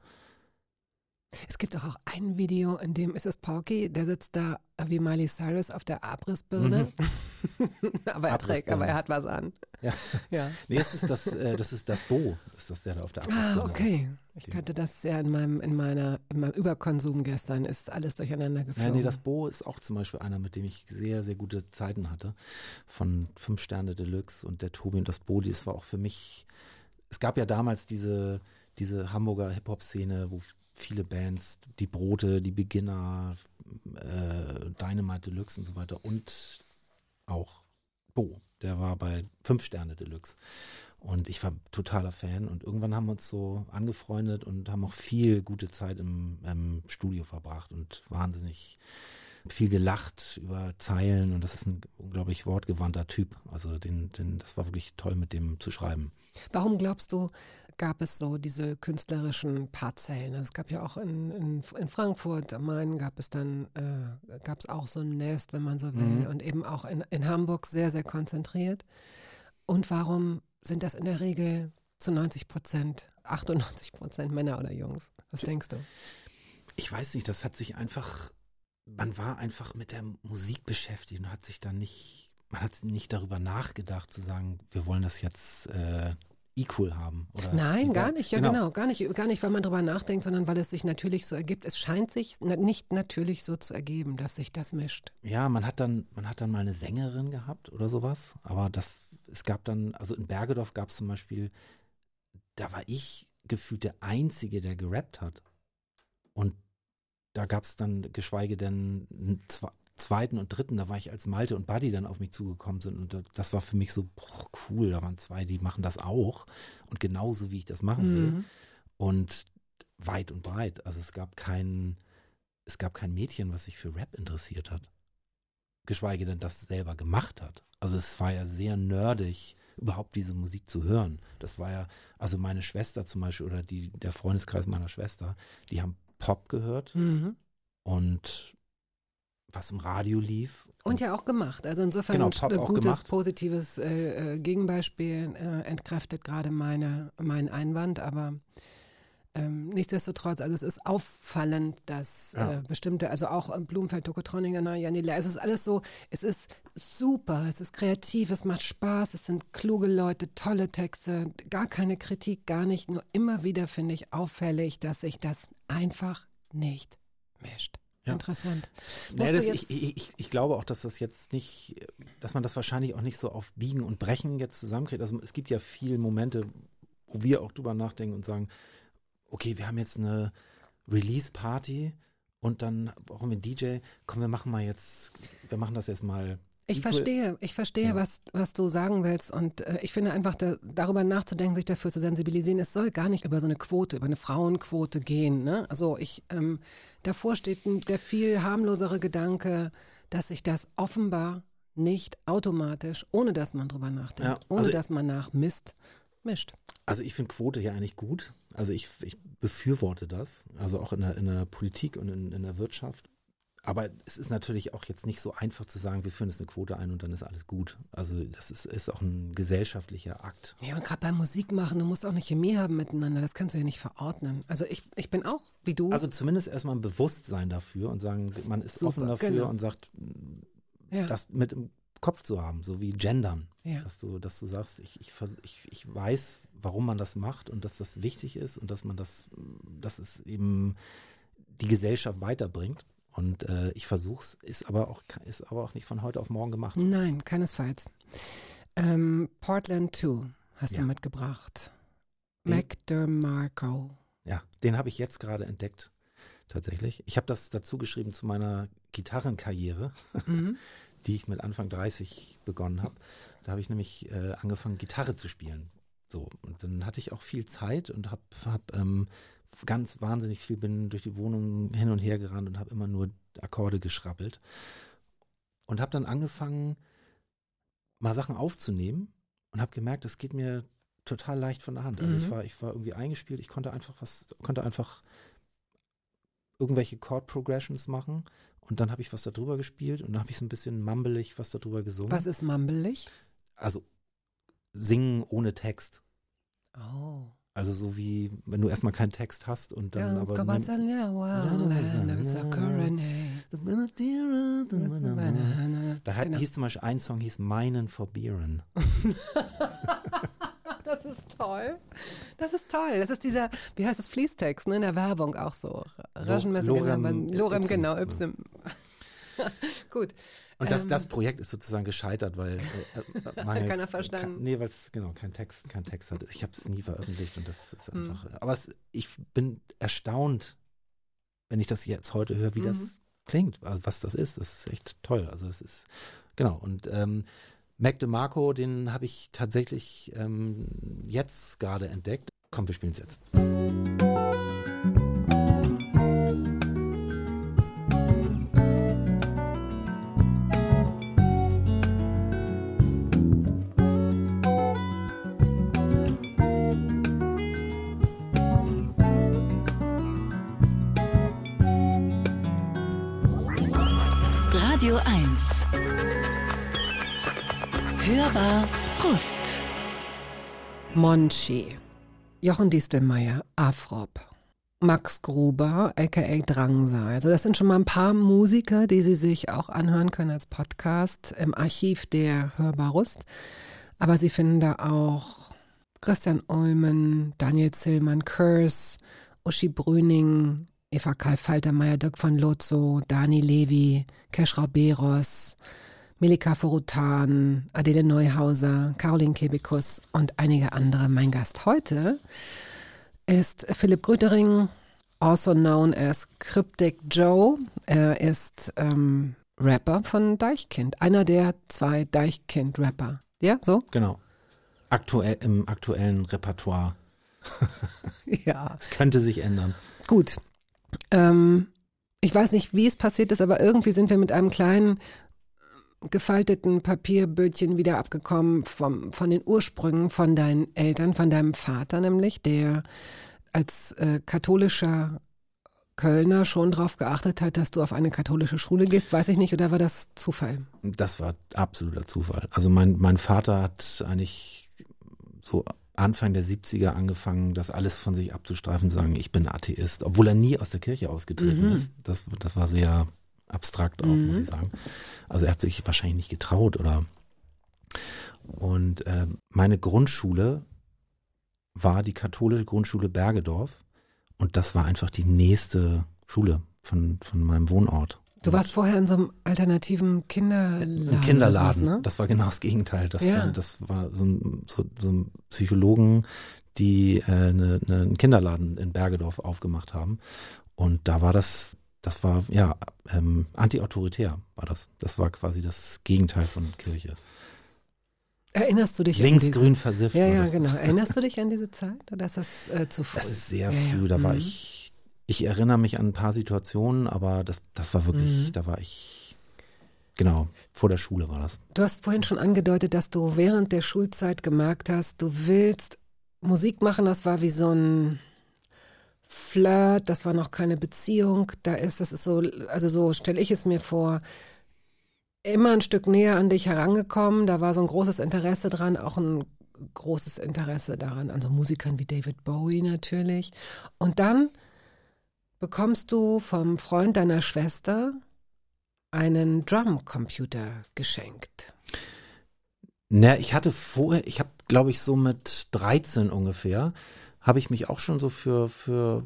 Es gibt doch auch ein Video, in dem ist es Porky, der sitzt da wie Miley Cyrus auf der Abrissbirne. aber er trägt, aber er hat was an. Ja. Ja. Nee, das ist das, äh, das ist das Bo, ist das der da auf der Ah, Abrissbirne okay. sitzt. Ich hatte das ja in meinem, in meiner, in meinem Überkonsum gestern, ist alles durcheinander Ja, geflogen. nee, das Bo ist auch zum Beispiel einer, mit dem ich sehr, sehr gute Zeiten hatte. Von Fünf Sterne Deluxe und der Tobi und das Bo, das war auch für mich, es gab ja damals diese, diese Hamburger Hip-Hop-Szene, wo viele Bands, die Brote, die Beginner, äh, Dynamite Deluxe und so weiter und auch Bo, der war bei Fünf Sterne Deluxe. Und ich war totaler Fan und irgendwann haben wir uns so angefreundet und haben auch viel gute Zeit im, im Studio verbracht und wahnsinnig viel gelacht über Zeilen und das ist ein unglaublich wortgewandter Typ. Also den, den, das war wirklich toll mit dem zu schreiben. Warum glaubst du, gab es so diese künstlerischen Parzellen? Es gab ja auch in, in, in Frankfurt am Main gab es dann, äh, gab es auch so ein Nest, wenn man so will, Mhm. und eben auch in, in Hamburg sehr, sehr konzentriert. Und warum sind das in der Regel zu 90 Prozent, 98 Prozent Männer oder Jungs? Was denkst du? Ich weiß nicht, das hat sich einfach, man war einfach mit der Musik beschäftigt und hat sich dann nicht, man hat nicht darüber nachgedacht zu sagen, wir wollen das jetzt äh, equal haben. Oder Nein, gar nicht, ja genau. gar nicht, gar nicht, weil man drüber nachdenkt, sondern weil es sich natürlich so ergibt. Es scheint sich nicht natürlich so zu ergeben, dass sich das mischt. Ja, man hat dann, man hat dann mal eine Sängerin gehabt oder sowas, aber das, es gab dann, also in Bergedorf gab es zum Beispiel, da war ich gefühlt der Einzige, der gerappt hat. Und da gab es dann, geschweige denn, einen zwe- zweiten und dritten, da war ich als Malte und Buddy dann auf mich zugekommen sind und da- das war für mich so, boah, cool, da waren zwei, die machen das auch und genauso wie ich das machen will. Mhm. Und weit und breit, also es gab kein, es gab kein Mädchen, was sich für Rap interessiert hat geschweige denn das selber gemacht hat. Also es war ja sehr nerdig, überhaupt diese Musik zu hören. Das war ja, also meine Schwester zum Beispiel oder die, der Freundeskreis meiner Schwester, die haben Pop gehört Mhm. und was im Radio lief. Und ja auch gemacht. Also insofern Genau, ein Pop gutes, positives äh, äh, Gegenbeispiel äh, entkräftet gerade meine, meinen Einwand, aber ähm, nichtsdestotrotz, also es ist auffallend, dass Ja. äh, bestimmte, also auch Blumenfeld, Tokotronic, Janila, es ist alles so, es ist super, es ist kreativ, es macht Spaß, es sind kluge Leute, tolle Texte, gar keine Kritik, gar nicht, nur immer wieder finde ich auffällig, dass sich das einfach nicht mischt. Ja. Interessant. Du das, ich, ich, ich glaube auch, dass das jetzt nicht, dass man das wahrscheinlich auch nicht so auf Biegen und Brechen jetzt zusammenkriegt. Also es gibt ja viele Momente, wo wir auch drüber nachdenken und sagen, okay, wir haben jetzt eine Release-Party und dann brauchen wir einen DJ. Komm, wir machen mal jetzt, wir machen das jetzt mal. Ich verstehe, ich verstehe, Ja. was, was du sagen willst. Und äh, ich finde einfach, da, darüber nachzudenken, sich dafür zu sensibilisieren, es soll gar nicht über so eine Quote, über eine Frauenquote gehen. Ne? Also ich, ähm, davor steht der viel harmlosere Gedanke, dass sich das offenbar nicht automatisch, ohne dass man drüber nachdenkt, Ja, ohne also- dass man nachmisst, mischt. Also ich finde Quote ja eigentlich gut. Also ich, ich befürworte das. Also auch in der, in der Politik und in, in der Wirtschaft. Aber es ist natürlich auch jetzt nicht so einfach zu sagen, wir führen jetzt eine Quote ein und dann ist alles gut. Also das ist, ist auch ein gesellschaftlicher Akt. Ja, und gerade beim Musik machen, du musst auch eine Chemie haben miteinander, das kannst du ja nicht verordnen. Also ich, ich bin auch, wie du, Also zumindest erstmal ein Bewusstsein dafür und sagen, man ist Super, offen dafür genau. und sagt, ja. das mit im Kopf zu haben, so wie Gendern. Ja. Dass du, dass du sagst, ich, ich, ich, ich weiß, warum man das macht und dass das wichtig ist und dass man das, dass es eben die Gesellschaft weiterbringt. Und äh, ich versuch's, ist aber auch ist aber auch nicht von heute auf morgen gemacht. Nein, keinesfalls. Ähm, Portland 2 hast Ja. du mitgebracht. DeMarco. Ja, den habe ich jetzt gerade entdeckt. tatsächlich. Ich habe das dazu geschrieben zu meiner Gitarrenkarriere, Mhm. die ich mit Anfang 30 begonnen habe. Da habe ich nämlich äh, angefangen, Gitarre zu spielen. So, und dann hatte ich auch viel Zeit und habe hab, ähm, ganz wahnsinnig viel, bin durch die Wohnung hin und her gerannt und habe immer nur Akkorde geschrappelt. Und habe dann angefangen, mal Sachen aufzunehmen und habe gemerkt, es geht mir total leicht von der Hand. Also ich Mhm. war, ich war irgendwie eingespielt, ich konnte einfach was, konnte einfach irgendwelche Chord Progressions machen und dann habe ich was darüber gespielt und dann habe ich so ein bisschen mumbelig was darüber gesungen. Was ist mumbelig? Also singen ohne Text. Oh. Also so wie, wenn du erstmal keinen Text hast und dann aber. Come on, tell me, well, it's a coronet. Da hat, Genau. hieß zum Beispiel ein Song hieß Meinen Forbeeren. Das ist toll. Das ist toll. Das ist dieser, wie heißt das, Fließtext, ne, in der Werbung auch so. Raschenmäßig Lorem Lorem, genau, Ipsum. Gut. Und das, Ähm, das Projekt ist sozusagen gescheitert, weil äh, äh, mangels- keiner verstanden. Kein, nee, weil es genau kein Text, kein Text hat. Ich habe es nie veröffentlicht und das ist Hm. einfach. Aber es, ich bin erstaunt, wenn ich das jetzt heute höre, wie Mhm. das klingt, also was das ist. Das ist echt toll. Also es ist genau und ähm, Mac DeMarco, den habe ich tatsächlich ähm, jetzt gerade entdeckt. Komm, wir spielen es jetzt. Monchi, Jochen Distelmeier, Afrop, Max Gruber, aka Drangsal. Also das sind schon mal ein paar Musiker, die Sie sich auch anhören können als Podcast im Archiv der Hörbarust. Aber Sie finden da auch Christian Ulmen, Daniel Zillmann, Kurs, Uschi Brüning, Eva Karl Faltermeier, Dirk von Lotso, Dani Levi, Keschrau Beros, Melika Forutan, Adele Neuhauser, Caroline Kebekus und einige andere. Mein Gast heute ist Philipp Grütering, also known as Cryptic Joe. Er ist ähm, Rapper von Deichkind, einer der zwei Deichkind-Rapper. Ja, so? Genau. Aktuell im aktuellen Repertoire. Ja. Es könnte sich ändern. Gut. Ähm, ich weiß nicht, wie es passiert ist, aber irgendwie sind wir mit einem kleinen gefalteten Papierbötchen wieder abgekommen vom, von den Ursprüngen von deinen Eltern, von deinem Vater nämlich, der als äh, katholischer Kölner schon darauf geachtet hat, dass du auf eine katholische Schule gehst. Weiß ich nicht, oder war das Zufall? Das war absoluter Zufall. Also mein, mein Vater hat eigentlich so Anfang der 70er angefangen, das alles von sich abzustreifen, zu sagen, ich bin Atheist, obwohl er nie aus der Kirche ausgetreten Mhm. ist. Das, das war sehr abstrakt auch, muss ich sagen. Also er hat sich wahrscheinlich nicht getraut oder und äh, meine Grundschule war die katholische Grundschule Bergedorf und das war einfach die nächste Schule von, von meinem Wohnort. Du warst vorher in so einem alternativen Kinderladen. Im Kinderladen. Sowas, ne? Das war genau das Gegenteil. Das, Ja. war, das war so ein, so, so ein Psychologen, die äh, eine, eine, einen Kinderladen in Bergedorf aufgemacht haben. Und da war das, das war ja ähm, antiautoritär war das. Das war quasi das Gegenteil von Kirche. Erinnerst du dich an Links diese? grün versifft. Ja, ja, genau. Erinnerst du dich an diese Zeit oder ist das äh, zu früh? Das ist sehr Ja, ja. früh. Da war Mhm. ich, ich erinnere mich an ein paar Situationen, aber das, das war wirklich, Mhm. da war ich, genau, vor der Schule war das. Du hast vorhin schon angedeutet, dass du während der Schulzeit gemerkt hast, du willst Musik machen. Das war wie so ein Flirt, das war noch keine Beziehung. Da ist, das ist so, also so stelle ich es mir vor, immer ein Stück näher an dich herangekommen. Da war so ein großes Interesse dran, auch ein großes Interesse daran, an so Musikern wie David Bowie natürlich. Und dann bekommst du vom Freund deiner Schwester einen Drumcomputer geschenkt. Na, ich hatte vorher, ich habe, glaube ich, so mit 13 ungefähr, habe ich mich auch schon so für, für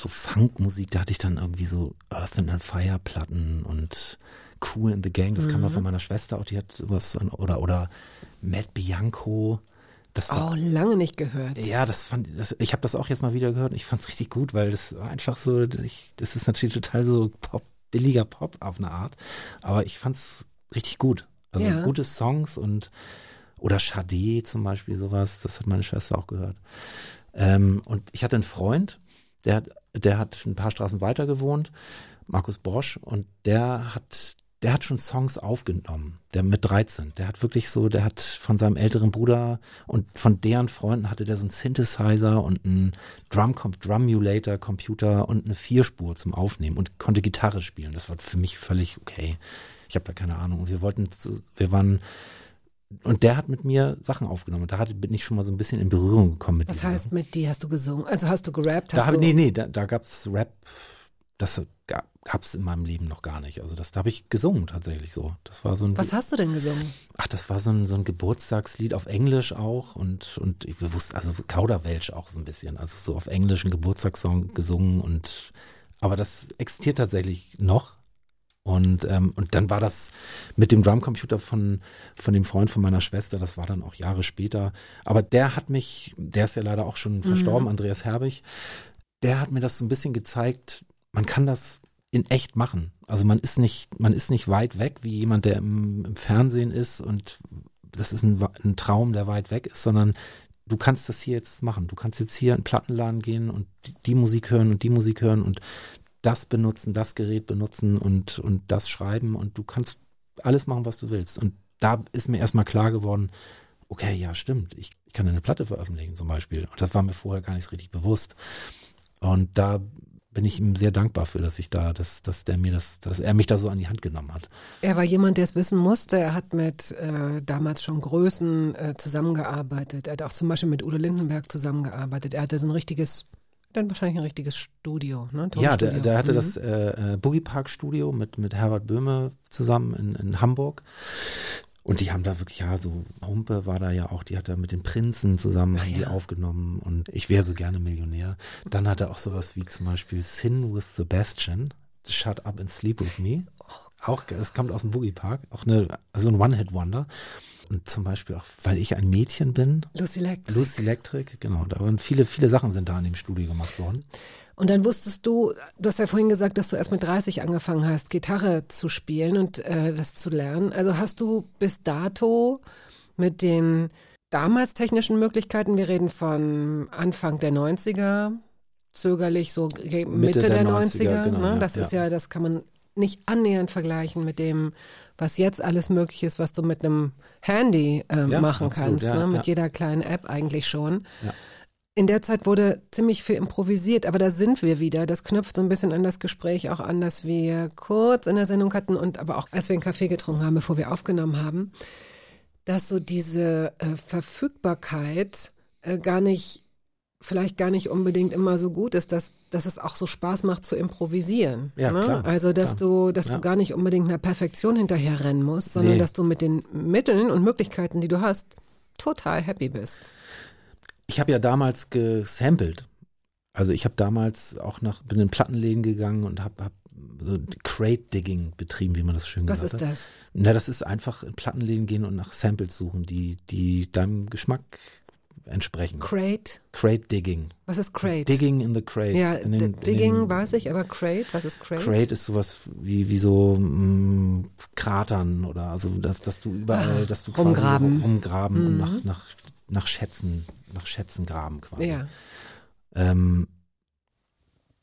so Funkmusik, da hatte ich dann irgendwie so Earth and Fire Platten und Cool in the Gang, das kam Mhm. dann von meiner Schwester auch, die hat sowas, oder, oder Matt Bianco, Das war, Oh, lange nicht gehört. Ja, das fand das, ich habe das auch jetzt mal wieder gehört und ich fand es richtig gut, weil das war einfach so, ich, das ist natürlich total so Pop, billiger Pop auf eine Art, aber ich fand es richtig gut. Also Ja. gute Songs und oder Sade zum Beispiel sowas, das hat meine Schwester auch gehört. Ähm, und ich hatte einen Freund, der hat, der hat ein paar Straßen weiter gewohnt, Markus Brosch, und der hat, der hat schon Songs aufgenommen, der mit 13. Der hat wirklich so, der hat von seinem älteren Bruder und von deren Freunden hatte der so einen Synthesizer und einen Drum, Drumulator, Computer und eine Vierspur zum Aufnehmen und konnte Gitarre spielen. Das war für mich völlig okay. Ich habe da keine Ahnung. Und wir wollten, wir waren, und der hat mit mir Sachen aufgenommen. Und da hatte, bin ich schon mal so ein bisschen in Berührung gekommen mit Was heißt mit die? Hast du gesungen? Also hast du gerappt? Hast da hab, du nee, nee, da, da gab's Rap, das gab es in meinem Leben noch gar nicht. Also das, da habe ich gesungen tatsächlich so. Das war so ein, Was hast du denn gesungen? ach, das war so ein, so ein Geburtstagslied auf Englisch auch und, und ich wusste, also Kauderwelsch auch so ein bisschen. Also so auf Englisch ein Geburtstagssong gesungen und, aber das existiert tatsächlich noch. Und, ähm, und dann war das mit dem Drumcomputer von, von dem Freund von meiner Schwester, das war dann auch Jahre später. Aber der hat mich, der ist ja leider auch schon verstorben, Andreas Herbig, der hat mir das so ein bisschen gezeigt, man kann das in echt machen. Also man ist nicht, man ist nicht weit weg, wie jemand, der im, im Fernsehen ist und das ist ein, ein Traum, der weit weg ist, sondern du kannst das hier jetzt machen. Du kannst jetzt hier in den Plattenladen gehen und die, die Musik hören und die Musik hören und das benutzen, das Gerät benutzen und, und das schreiben und du kannst alles machen, was du willst. Und da ist mir erstmal klar geworden, okay, ja, stimmt, ich, ich kann eine Platte veröffentlichen zum Beispiel. Und das war mir vorher gar nicht richtig bewusst. Und da bin ich ihm sehr dankbar für, dass ich da, dass, dass der mir das, dass er mich da so an die Hand genommen hat. Er war jemand, der es wissen musste. Er hat mit äh, damals schon Größen äh, zusammengearbeitet. Er hat auch zum Beispiel mit Udo Lindenberg zusammengearbeitet. Er hatte so ein richtiges, dann wahrscheinlich ein richtiges Studio, ne? Ja, der, der hatte Mhm. das äh, äh, Boogie Park Studio mit, mit Herbert Böhme zusammen in, in Hamburg. Und die haben da wirklich, ja, so Humpe war da ja auch, die hat da mit den Prinzen zusammen haben die aufgenommen und ich wäre so gerne Millionär. Dann hat er auch sowas wie zum Beispiel Sin with Sebastian, Shut Up and Sleep with Me. Auch, es kommt aus dem Boogie Park, auch eine, also ein One-Hit-Wonder. Und zum Beispiel auch, weil ich ein Mädchen bin, Lucy Electric. Lucy Electric, genau, da waren viele, viele Sachen sind da in dem Studio gemacht worden. Und dann wusstest du, du hast ja vorhin gesagt, dass du erst mit 30 angefangen hast, Gitarre zu spielen und äh, das zu lernen. Also hast du bis dato mit den damals technischen Möglichkeiten, wir reden von Anfang der 90er, zögerlich so ge- Mitte, der der, 90er, 90er, genau, ne? das ja. ist ja, das kann man nicht annähernd vergleichen mit dem, was jetzt alles möglich ist, was du mit einem Handy ähm, Ja, machen absolut, kannst, ja, ne? mit jeder kleinen App eigentlich schon. In der Zeit wurde ziemlich viel improvisiert, aber da sind wir wieder. Das knüpft so ein bisschen an das Gespräch auch an, das wir kurz in der Sendung hatten und aber auch als wir einen Kaffee getrunken haben, bevor wir aufgenommen haben, dass so diese äh, Verfügbarkeit äh, gar nicht, vielleicht gar nicht unbedingt immer so gut ist, dass, dass es auch so Spaß macht zu improvisieren. Ja, ne? klar, Also, dass klar. du, dass Ja. du gar nicht unbedingt einer Perfektion hinterherrennen musst, sondern Nee. dass du mit den Mitteln und Möglichkeiten, die du hast, total happy bist. ich habe ja damals gesampelt. Also ich habe damals auch nach, bin in Plattenläden gegangen und habe hab so Crate-Digging betrieben, wie man das schön Was gesagt ist hat. das? Na, das ist einfach in Plattenläden gehen und nach Samples suchen, die, die deinem Geschmack entsprechen. Crate? Crate-Digging. Was ist Crate? Digging in the crates. Ja, in den, Digging in den, weiß ich, aber Crate, was ist Crate? Crate ist sowas wie, wie so mm, Kratern oder also dass, dass du überall, Ah, dass du quasi rumgraben und Mhm. nach, nach, nach Schätzen, nach Schätzen graben quasi. Ja. Ähm,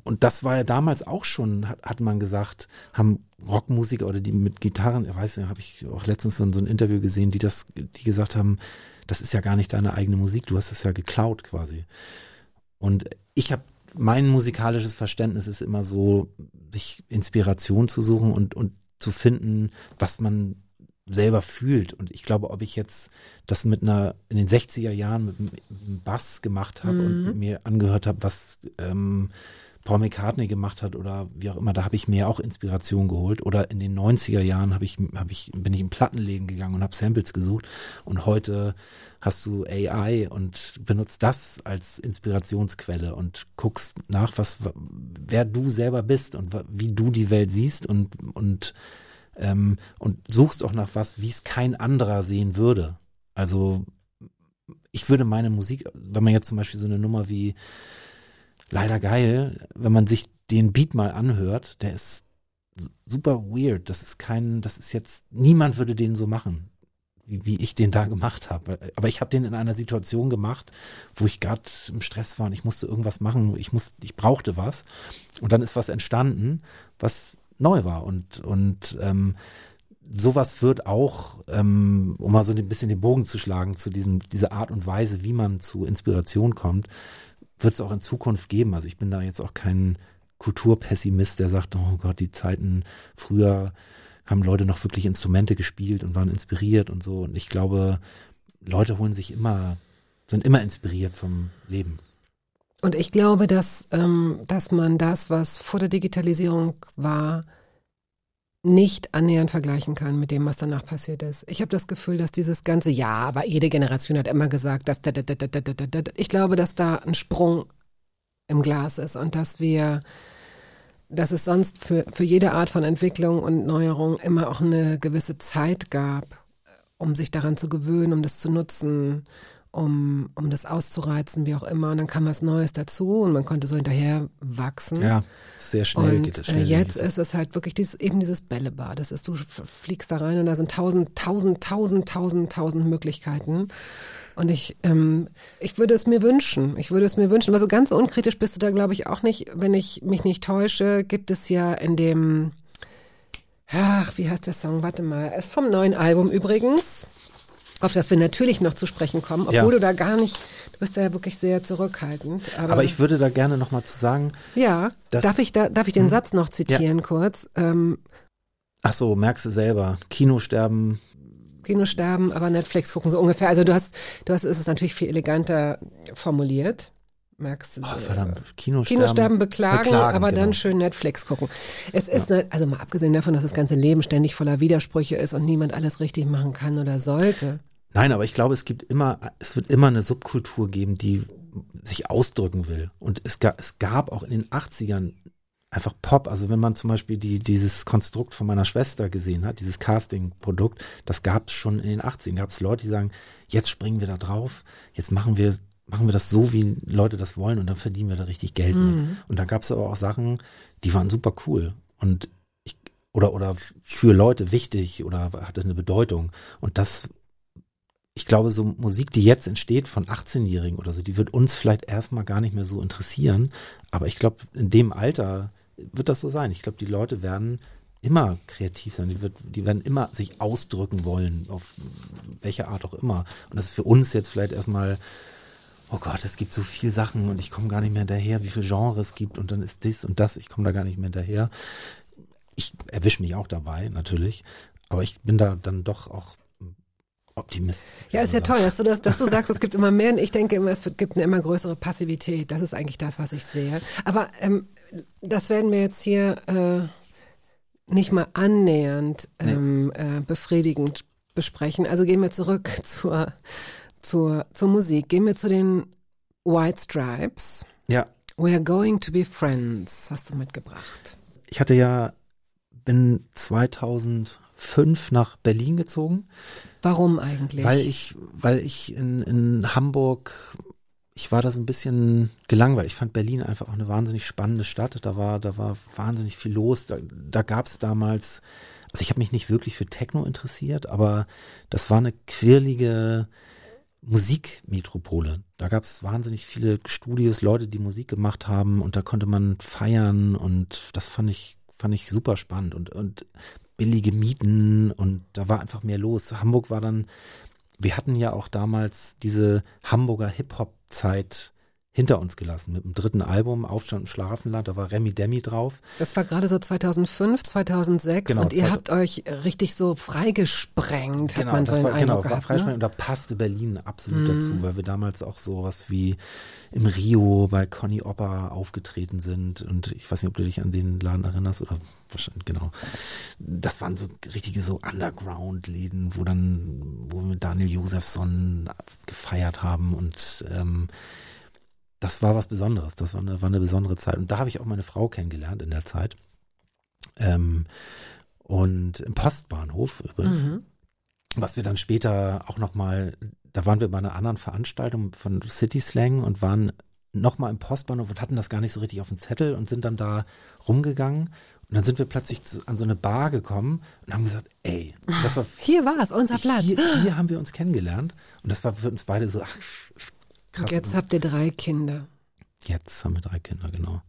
und das war ja damals auch schon, hat, hat man gesagt, haben Rockmusiker oder die mit Gitarren, ich weiß nicht, habe ich auch letztens so, so ein Interview gesehen, die das, die gesagt haben, das ist ja gar nicht deine eigene Musik, du hast es ja geklaut quasi. Und ich habe mein musikalisches Verständnis ist immer so, sich Inspiration zu suchen und, und zu finden, was man selber fühlt. Und ich glaube, ob ich jetzt das mit einer, in den 60er Jahren mit einem Bass gemacht habe und mir angehört habe, was ähm, Paul McCartney gemacht hat oder wie auch immer, da habe ich mir auch Inspiration geholt. Oder in den 90er Jahren habe ich, hab ich, bin ich in Plattenläden gegangen und habe Samples gesucht. Und heute hast du AI und benutzt das als Inspirationsquelle und guckst nach, was, wer du selber bist und wie du die Welt siehst und, und ähm, und suchst auch nach was, wie es kein anderer sehen würde. Also ich würde meine Musik, wenn man jetzt zum Beispiel so eine Nummer wie Leider geil, wenn man sich den Beat mal anhört, der ist super weird. Das ist kein, das ist jetzt, niemand würde den so machen, wie, wie ich den da gemacht habe. Aber ich habe den in einer Situation gemacht, wo ich gerade im Stress war und ich musste irgendwas machen, ich muss, ich brauchte was. Und dann ist was entstanden, was neu war. Und, und ähm, sowas wird auch, ähm, um mal so ein bisschen den Bogen zu schlagen, zu diesem, dieser Art und Weise, wie man zu Inspiration kommt, wird es auch in Zukunft geben. Also ich bin da jetzt auch kein Kulturpessimist, der sagt, oh Gott, die Zeiten früher haben Leute noch wirklich Instrumente gespielt und waren inspiriert und so. Und ich glaube, Leute holen sich immer, sind immer inspiriert vom Leben. Und ich glaube, dass, ähm, dass man das, was vor der Digitalisierung war, nicht annähernd vergleichen kann mit dem, was danach passiert ist. Ich habe das Gefühl, dass dieses ganze Ja, aber jede Generation hat immer gesagt, dass da, da, da, da, da, da, da, da. ich glaube, dass da ein Sprung im Glas ist und dass wir, dass es sonst für, für jede Art von Entwicklung und Neuerung immer auch eine gewisse Zeit gab, um sich daran zu gewöhnen, um das zu nutzen, um, um das auszureizen, wie auch immer. Und dann kam was Neues dazu und man konnte so hinterher wachsen. Ja, sehr schnell geht Und es äh, schnell. jetzt ist es halt wirklich dieses, eben dieses Bällebad. Das ist, du fliegst da rein und da sind tausend, tausend, tausend, tausend, tausend Möglichkeiten. Und ich, ähm, ich würde es mir wünschen. Ich würde es mir wünschen. Aber so ganz unkritisch bist du da, glaube ich, auch nicht. Wenn ich mich nicht täusche, gibt es ja in dem, ach, wie heißt der Song? Warte mal. Er ist vom neuen Album übrigens. Auf das wir natürlich noch zu sprechen kommen, obwohl Ja. du da gar nicht, du bist da ja wirklich sehr zurückhaltend. Aber, Aber ich würde da gerne nochmal zu sagen, ja, darf ich da, darf ich den Hm. Satz noch zitieren kurz? Ähm, ach so, merkst du selber, Kinosterben, Kinosterben, aber Netflix gucken so ungefähr. Also du hast, du hast, es ist natürlich viel eleganter formuliert. Merkst du? oh, verdammt, Kinosterben. Kinosterben beklagen, beklagen, aber dann genau. schön Netflix gucken. Es ist, ne, also mal abgesehen davon, dass das ganze Leben ständig voller Widersprüche ist und niemand alles richtig machen kann oder sollte. Nein, aber ich glaube, es gibt immer, es wird immer eine Subkultur geben, die sich ausdrücken will. Und es gab, es gab auch in den 80ern einfach Pop. Also wenn man zum Beispiel die, dieses Konstrukt von meiner Schwester gesehen hat, dieses Casting-Produkt, das gab es schon in den 80ern. Gab es Leute, die sagen, jetzt springen wir da drauf, jetzt machen wir, machen wir das so, wie Leute das wollen und dann verdienen wir da richtig Geld mit. Und da gab es aber auch Sachen, die waren super cool. Und ich, oder, oder für Leute wichtig oder hatte eine Bedeutung. Und das ich glaube, so Musik, die jetzt entsteht von 18-Jährigen oder so, die wird uns vielleicht erstmal gar nicht mehr so interessieren. Aber ich glaube, in dem Alter wird das so sein. Ich glaube, die Leute werden immer kreativ sein. Die, wird, die werden immer sich ausdrücken wollen, auf welche Art auch immer. Und das ist für uns jetzt vielleicht erstmal, oh Gott, es gibt so viel Sachen und ich komme gar nicht mehr hinterher, wie viel Genres es gibt und dann ist das und das, ich komme da gar nicht mehr hinterher. Ich erwische mich auch dabei, natürlich. Aber ich bin da dann doch auch Optimist. Ja, ist ja toll, dass du das, dass du sagst, es gibt immer mehr. Und ich denke immer, es gibt eine immer größere Passivität. Das ist eigentlich das, was ich sehe. Aber ähm, das werden wir jetzt hier äh, nicht mal annähernd ähm, äh, befriedigend besprechen. Also gehen wir zurück zur, zur, zur Musik. Gehen wir zu den White Stripes. Ja, We're going to be friends, hast du mitgebracht. ich hatte ja, bin 2005 nach Berlin gezogen, Warum eigentlich? weil ich, weil ich in, in Hamburg, ich war da so ein bisschen gelangweilt. Ich fand Berlin einfach auch eine wahnsinnig spannende Stadt. Da war, da war wahnsinnig viel los. Da, da gab es damals, also ich habe mich nicht wirklich für Techno interessiert, aber das war eine quirlige Musikmetropole. Da gab es wahnsinnig viele Studios, Leute, die Musik gemacht haben und da konnte man feiern und das fand ich, fand ich super spannend und, und billige Mieten und da war einfach mehr los. Hamburg war dann, wir hatten ja auch damals diese Hamburger Hip-Hop-Zeit hinter uns gelassen mit dem dritten Album Aufstand und Schlafenland, da war Remy Demi drauf. Das war gerade so 2005, 2006 Genau, und ihr habt euch richtig so freigesprengt, Genau, so das den war, genau, Eindruck war gehabt. Freispringen Ne? und da passte Berlin absolut dazu, weil wir damals auch sowas wie im Rio bei Conny Opper aufgetreten sind und ich weiß nicht, ob du dich an den Laden erinnerst oder wahrscheinlich, genau. Das waren so richtige so Underground-Läden, wo dann, wo wir mit Daniel Josefsson gefeiert haben und ähm, das war was Besonderes. Das war eine, war eine besondere Zeit. Und da habe ich auch meine Frau kennengelernt in der Zeit. Ähm, und im Postbahnhof übrigens. Mhm. was wir dann später auch nochmal, da waren wir bei einer anderen Veranstaltung von City Slang und waren nochmal im Postbahnhof und hatten das gar nicht so richtig auf dem Zettel und sind dann da rumgegangen. Und dann sind wir plötzlich zu, an so eine Bar gekommen und haben gesagt, ey, das war Hier war es, unser Platz. hier, hier haben wir uns kennengelernt. Und das war für uns beide so, ach, krass. Und jetzt habt ihr drei Kinder. Jetzt haben wir drei Kinder, genau.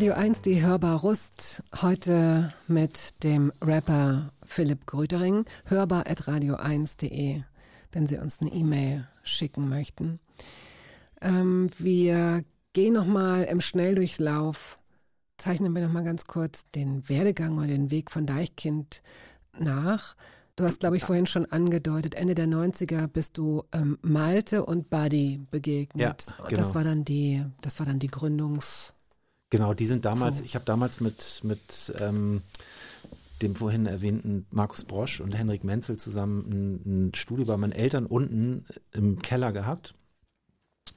Radio 1, die Hörbar Rust. Heute mit dem Rapper Philipp Grütering. Hörbar at radio1.de, wenn Sie uns eine E-Mail schicken möchten. Ähm, wir gehen nochmal im Schnelldurchlauf, zeichnen wir nochmal ganz kurz den Werdegang oder den Weg von Deichkind nach. Du hast, glaube ich, vorhin schon angedeutet, Ende der 90er bist du ähm, Malte und Buddy begegnet. Ja, Das genau. war dann die, das war dann die Gründungs... Genau, die sind damals, ich habe damals mit, mit ähm, dem vorhin erwähnten Markus Brosch und Henrik Menzel zusammen ein, ein Studio bei meinen Eltern unten im Keller gehabt,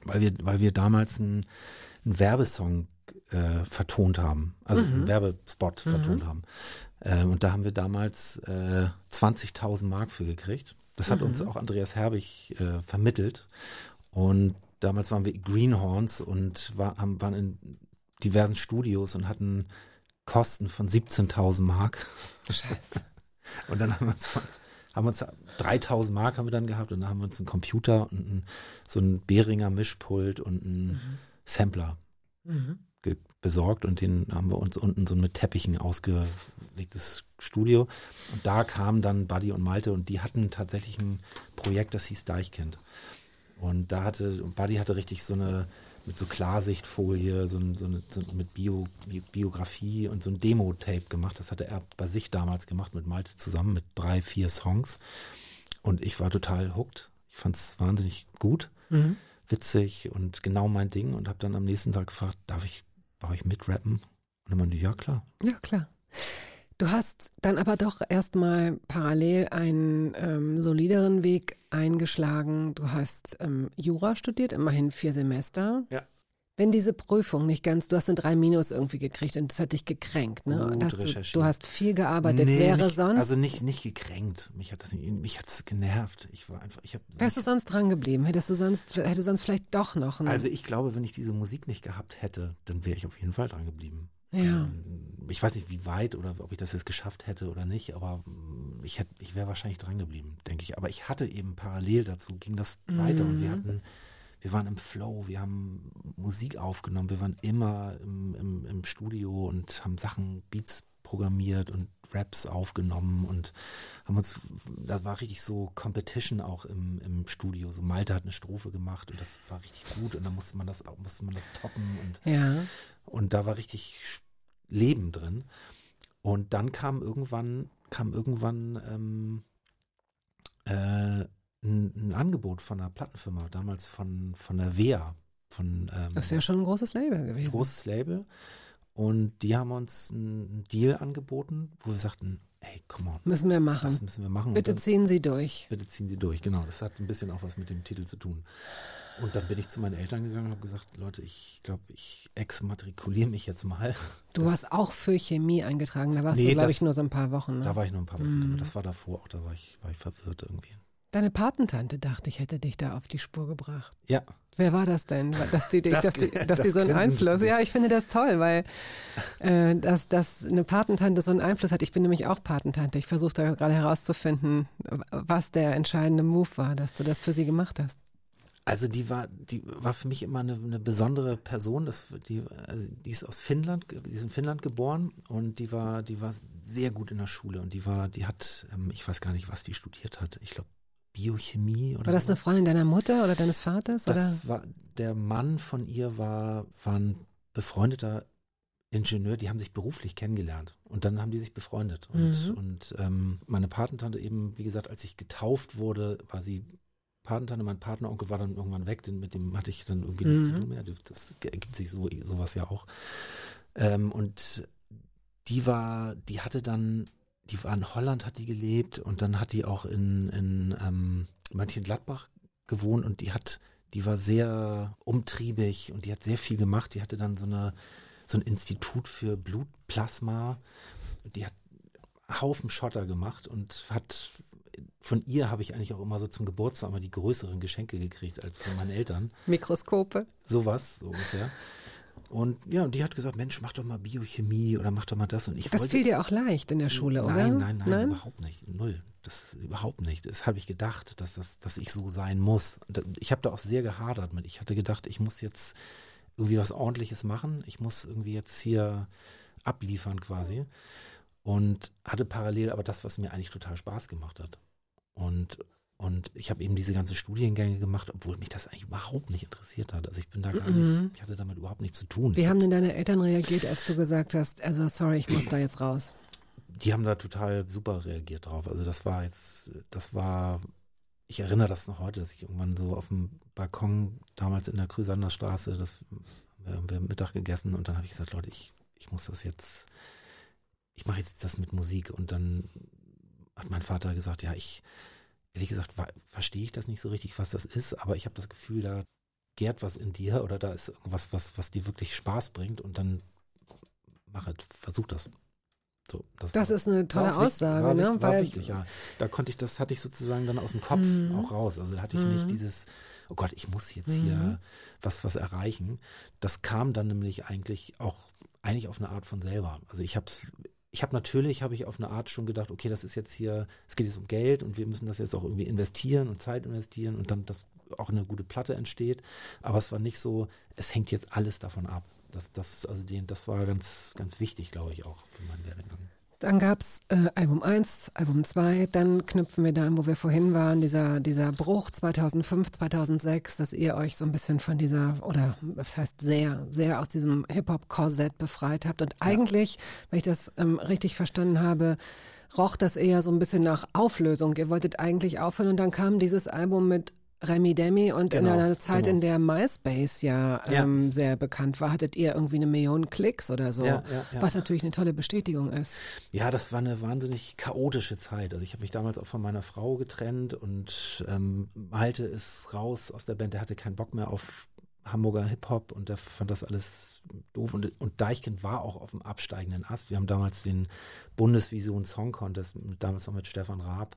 weil wir, weil wir damals einen, Werbesong äh, vertont haben, also einen Werbespot vertont haben. Ähm, und da haben wir damals äh, 20.000 Mark für gekriegt. Das hat uns auch Andreas Herbig äh, vermittelt. Und damals waren wir Greenhorns und war, haben, waren in diversen Studios und hatten Kosten von 17.000 Mark. Scheiße. Und dann haben wir uns, haben uns 3.000 Mark haben wir dann gehabt und dann haben wir uns einen Computer und ein, so ein Behringer Mischpult und einen Sampler ge- besorgt und den haben wir uns unten so mit Teppichen ausgelegtes Studio. Und da kamen dann Buddy und Malte und die hatten tatsächlich ein Projekt, das hieß Deichkind. Und da hatte, und Buddy hatte richtig so eine, mit so Klarsichtfolie, so, so, eine, so mit Bio, Bi- Biografie und so ein Demo-Tape gemacht. Das hatte er bei sich damals gemacht mit Malte zusammen mit drei, vier Songs. Und ich war total hooked. Ich fand es wahnsinnig gut, witzig und genau mein Ding und habe dann am nächsten Tag gefragt, darf ich bei euch mitrappen? Und dann meinte, ich, ja klar. Ja, klar. Du hast dann aber doch erstmal parallel einen ähm, solideren Weg eingeschlagen. Du hast ähm, Jura studiert, immerhin vier Semester. Ja. Wenn diese Prüfung nicht ganz, du hast eine 3 Minus irgendwie gekriegt und das hat dich gekränkt, ne? Gut hast du, du hast viel gearbeitet. Nee, Wäre nicht, sonst, Also nicht, nicht gekränkt. Mich hat das nicht, mich hat's genervt. Ich war einfach, ich habe. wärst du sonst dran geblieben? Hättest du sonst, hätte sonst vielleicht doch noch ein, Also ich glaube, wenn ich diese Musik nicht gehabt hätte, dann wäre ich auf jeden Fall dran geblieben. Ja. Ähm, Ich weiß nicht, wie weit oder ob ich das jetzt geschafft hätte oder nicht, aber mm, ich hätte, ich wäre wahrscheinlich dran geblieben, denke ich. Aber ich hatte eben parallel dazu, ging das weiter und wir hatten, wir waren im Flow, wir haben Musik aufgenommen, wir waren immer im, im, im Studio und haben Sachen, Beats programmiert und Raps aufgenommen und haben uns, das war richtig so Competition auch im, im Studio. So Malte hat eine Strophe gemacht und das war richtig gut und dann musste man das, musste man das toppen und ja. und da war richtig Sch- Leben drin. Und dann kam irgendwann, kam irgendwann ähm, äh, ein, ein Angebot von einer Plattenfirma, damals von, von der WEA, von ähm, Das ist ja schon ein großes Label gewesen. großes Label. Und die haben uns einen Deal angeboten, wo wir sagten, hey, come on, Müssen wir das machen. müssen wir machen. Bitte dann- ziehen Sie durch. Bitte ziehen Sie durch, genau. Das hat ein bisschen auch was mit dem Titel zu tun. Und dann bin ich zu meinen Eltern gegangen und habe gesagt, Leute, ich glaube, ich exmatrikuliere mich jetzt mal. Du Das- warst auch für Chemie eingetragen. Da warst Nee, du, glaube ich, nur so ein paar Wochen. Ne? Da war ich nur ein paar Wochen. Mhm. genau. Das war davor auch, da war ich, war ich verwirrt irgendwie. Deine Patentante dachte, ich hätte dich da auf die Spur gebracht. Ja, Wer war das denn? Dass die, dich, Das- dass die, dass die das so einen. Einfluss. Ja, ich finde das toll, weil äh, dass, dass eine Patentante so einen Einfluss hat. Ich bin nämlich auch Patentante. Ich versuche da gerade herauszufinden, was der entscheidende Move war, dass du das für sie gemacht hast. Also die war, die war für mich immer eine, eine besondere Person. Das, die, also die ist aus Finnland, die ist in Finnland geboren und die war, die war sehr gut in der Schule und die war, die hat, ähm, ich weiß gar nicht, was die studiert hat. Ich glaube Biochemie oder War das eine. Freundin deiner Mutter oder deines Vaters? oder? Das war, der Mann von ihr war, war ein befreundeter Ingenieur, die haben sich beruflich kennengelernt und dann haben die sich befreundet. Und, Mhm. und ähm, meine Patentante eben, wie gesagt, als ich getauft wurde, war sie Patentante, mein Partneronkel war dann irgendwann weg, den, mit dem hatte ich dann irgendwie nichts zu tun mehr. Das ergibt sich so sowas ja auch. Ähm, und die war, die hatte dann, die war in Holland, hat die gelebt und dann hat die auch in, in ähm, Mönchengladbach gewohnt und die hat, die war sehr umtriebig und die hat sehr viel gemacht. Die hatte dann so eine, so ein Institut für Blutplasma. Die hat Haufen Schotter gemacht und hat von ihr habe ich eigentlich auch immer so zum Geburtstag immer die größeren Geschenke gekriegt als von meinen Eltern. Mikroskope. Sowas, so ungefähr. Und ja, und die hat gesagt, Mensch, mach doch mal Biochemie oder mach doch mal das. Und ich Das wollte, fiel dir auch leicht in der Schule, oder? Nein, nein, nein, überhaupt nicht. Null. Das überhaupt nicht. Das habe ich gedacht, dass, das, dass ich so sein muss. Ich habe da auch sehr gehadert mit. Ich hatte gedacht, ich muss jetzt irgendwie was ordentliches machen. Ich muss irgendwie jetzt hier abliefern quasi. Und hatte parallel aber das, was mir eigentlich total Spaß gemacht hat. Und, und ich habe eben diese ganzen Studiengänge gemacht, obwohl mich das eigentlich überhaupt nicht interessiert hat. Also ich bin da gar nicht, ich hatte damit überhaupt nichts zu tun. Mhm. Wie Ich haben denn deine Eltern reagiert, als du gesagt hast, also sorry, ich muss da jetzt raus? die haben da total super reagiert drauf. Also das war jetzt, das war, ich erinnere das noch heute, dass ich irgendwann so auf dem Balkon damals in der Krüsanderstraße, das haben wir Mittag gegessen und dann habe ich gesagt, Leute, ich, ich muss das jetzt, ich mache jetzt das mit Musik und dann hat mein Vater gesagt, ja, ich, ehrlich gesagt, verstehe ich das nicht so richtig, was das ist, aber ich habe das Gefühl, da gärt was in dir oder da ist irgendwas, was, was dir wirklich Spaß bringt und dann mach es, versuch das. So, Das war- ist eine tolle wichtig, Aussage, war, ne? wichtig, war Weil- wichtig, ja. Da konnte ich, das hatte ich sozusagen dann aus dem Kopf Mhm. auch raus. Also da hatte ich nicht dieses, oh Gott, ich muss jetzt hier was, was erreichen. Das kam dann nämlich eigentlich auch, eigentlich auf eine Art von selber. Also ich habe ich habe natürlich, habe ich auf eine Art schon gedacht, okay, das ist jetzt hier, es geht jetzt um Geld und wir müssen das jetzt auch irgendwie investieren und Zeit investieren und dann, dass auch eine gute Platte entsteht. Aber es war nicht so, es hängt jetzt alles davon ab. Das, das, also den, das war ganz, ganz wichtig, glaube ich, auch für meinen Werdegang. Dann gab's äh, Album 1, Album 2, dann knüpfen wir da an, wo wir vorhin waren, dieser, dieser Bruch 2005, 2006, dass ihr euch so ein bisschen von dieser, oder was heißt sehr, sehr aus diesem Hip-Hop-Korsett befreit habt. Und eigentlich, wenn ich das ähm, richtig verstanden habe, roch das eher so ein bisschen nach Auflösung. Ihr wolltet eigentlich aufhören und dann kam dieses Album mit Remy Demi und in Genau, einer Zeit, genau. in der MySpace ja, Ja. ähm, sehr bekannt war, hattet ihr irgendwie eine Million Klicks oder so, Ja, ja, was natürlich eine tolle Bestätigung ist. Ja, das war eine wahnsinnig chaotische Zeit. Also ich habe mich damals auch von meiner Frau getrennt und ähm, Malte ist raus aus der Band. Der hatte keinen Bock mehr auf Hamburger Hip-Hop und der fand das alles doof. Und, und Deichkind war auch auf dem absteigenden Ast. Wir haben damals den Bundesvision Song Contest, damals noch mit Stefan Raab.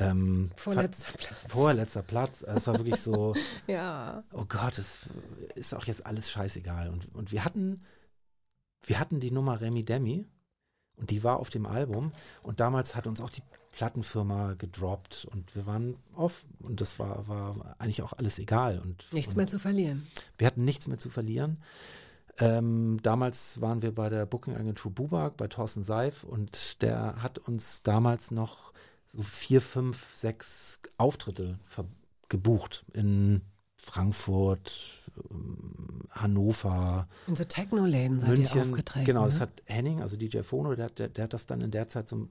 Ähm, Vorletzter Platz. Vorletzter Platz. Also Es war wirklich so, Ja. oh Gott, es ist auch jetzt alles scheißegal. Und, und wir hatten, wir hatten die Nummer Remy Demi und die war auf dem Album und damals hat uns auch die Plattenfirma gedroppt und wir waren off und das war, war eigentlich auch alles egal und Nichts und mehr zu verlieren. wir hatten nichts mehr zu verlieren. Ähm, damals waren wir bei der Booking-Agentur Bubak, bei Thorsten Seif und der hat uns damals noch so vier, fünf, sechs Auftritte gebucht in Frankfurt, ähm, Hannover, In so Techno-Läden seid ihr München. aufgetreten. Genau, das ne? hat Henning, also DJ Fono, der, der, der hat das dann in der Zeit so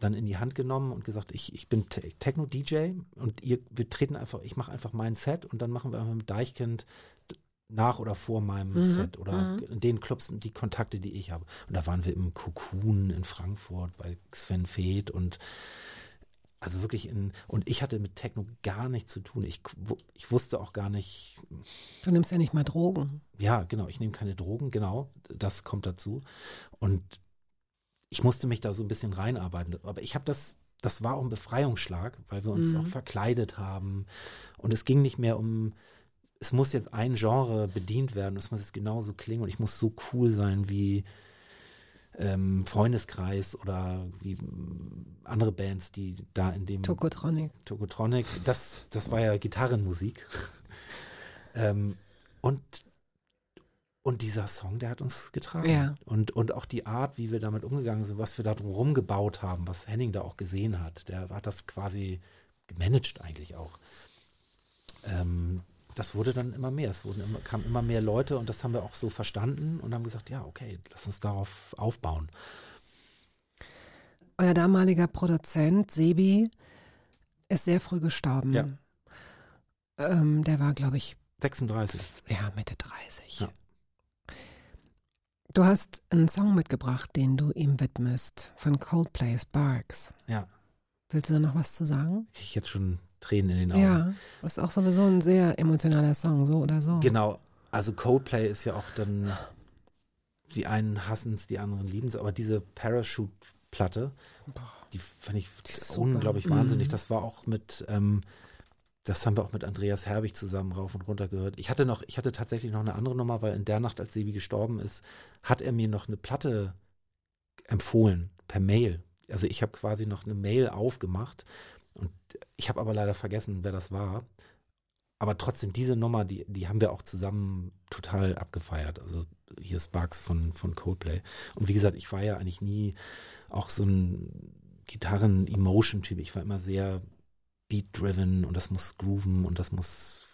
dann in die Hand genommen und gesagt, ich, ich bin Te- Techno-DJ und ihr, wir treten einfach, ich mache einfach mein Set und dann machen wir einfach mit Deichkind nach oder vor meinem Mhm, Set oder in den Clubs die Kontakte, die ich habe. Und da waren wir im Cocoon in Frankfurt bei Sven Feth und also wirklich in, und ich hatte mit Techno gar nichts zu tun. Ich, ich wusste auch gar nicht, Du nimmst ja nicht mal Drogen. ja, genau, ich nehme keine Drogen, genau, das kommt dazu. Und ich musste mich da so ein bisschen reinarbeiten. Aber ich habe das, das war auch ein Befreiungsschlag, weil wir uns auch verkleidet haben. Und es ging nicht mehr um, es muss jetzt ein Genre bedient werden, es muss jetzt genauso klingen und ich muss so cool sein wie ähm, Freundeskreis oder wie andere Bands, die da in dem Tokotronic. Tokotronic, das, das war ja Gitarrenmusik. ähm, und, und dieser Song, der hat uns getragen. Ja. Und, und auch die Art, wie wir damit umgegangen sind, was wir da drum gebaut haben, was Henning da auch gesehen hat, der hat das quasi gemanagt eigentlich auch. Ähm, das wurde dann immer mehr. Es wurden immer, kamen immer mehr Leute und das haben wir auch so verstanden und haben gesagt, ja, okay, lass uns darauf aufbauen. Euer damaliger Produzent, Sebi, ist sehr früh gestorben. Ja. Ähm, der war, glaube ich, 36. ja, Mitte 30. Ja. Du hast einen Song mitgebracht, den du ihm widmest, von Coldplay Sparks. Ja. Willst du da noch was zu sagen? Ich jetzt schon Tränen in den Augen. Ja, das ist auch sowieso ein sehr emotionaler Song, so oder so. Genau. Also Coldplay ist ja auch dann, die einen hassen es, die anderen lieben es, aber diese Parachute-Platte, die fand ich Die ist super. unglaublich wahnsinnig. Mhm. Das war auch mit, ähm, das haben wir auch mit Andreas Herbig zusammen rauf und runter gehört. Ich hatte noch, ich hatte tatsächlich noch eine andere Nummer, weil in der Nacht, als Sebi gestorben ist, hat er mir noch eine Platte empfohlen per Mail. Also ich habe quasi noch eine Mail aufgemacht und ich habe aber leider vergessen, wer das war. Aber trotzdem, diese Nummer, die, die haben wir auch zusammen total abgefeiert. Also hier Sparks von, von Coldplay. Und wie gesagt, ich war ja eigentlich nie auch so ein Gitarren-Emotion-Typ. Ich war immer sehr beat-driven und das muss grooven und das muss,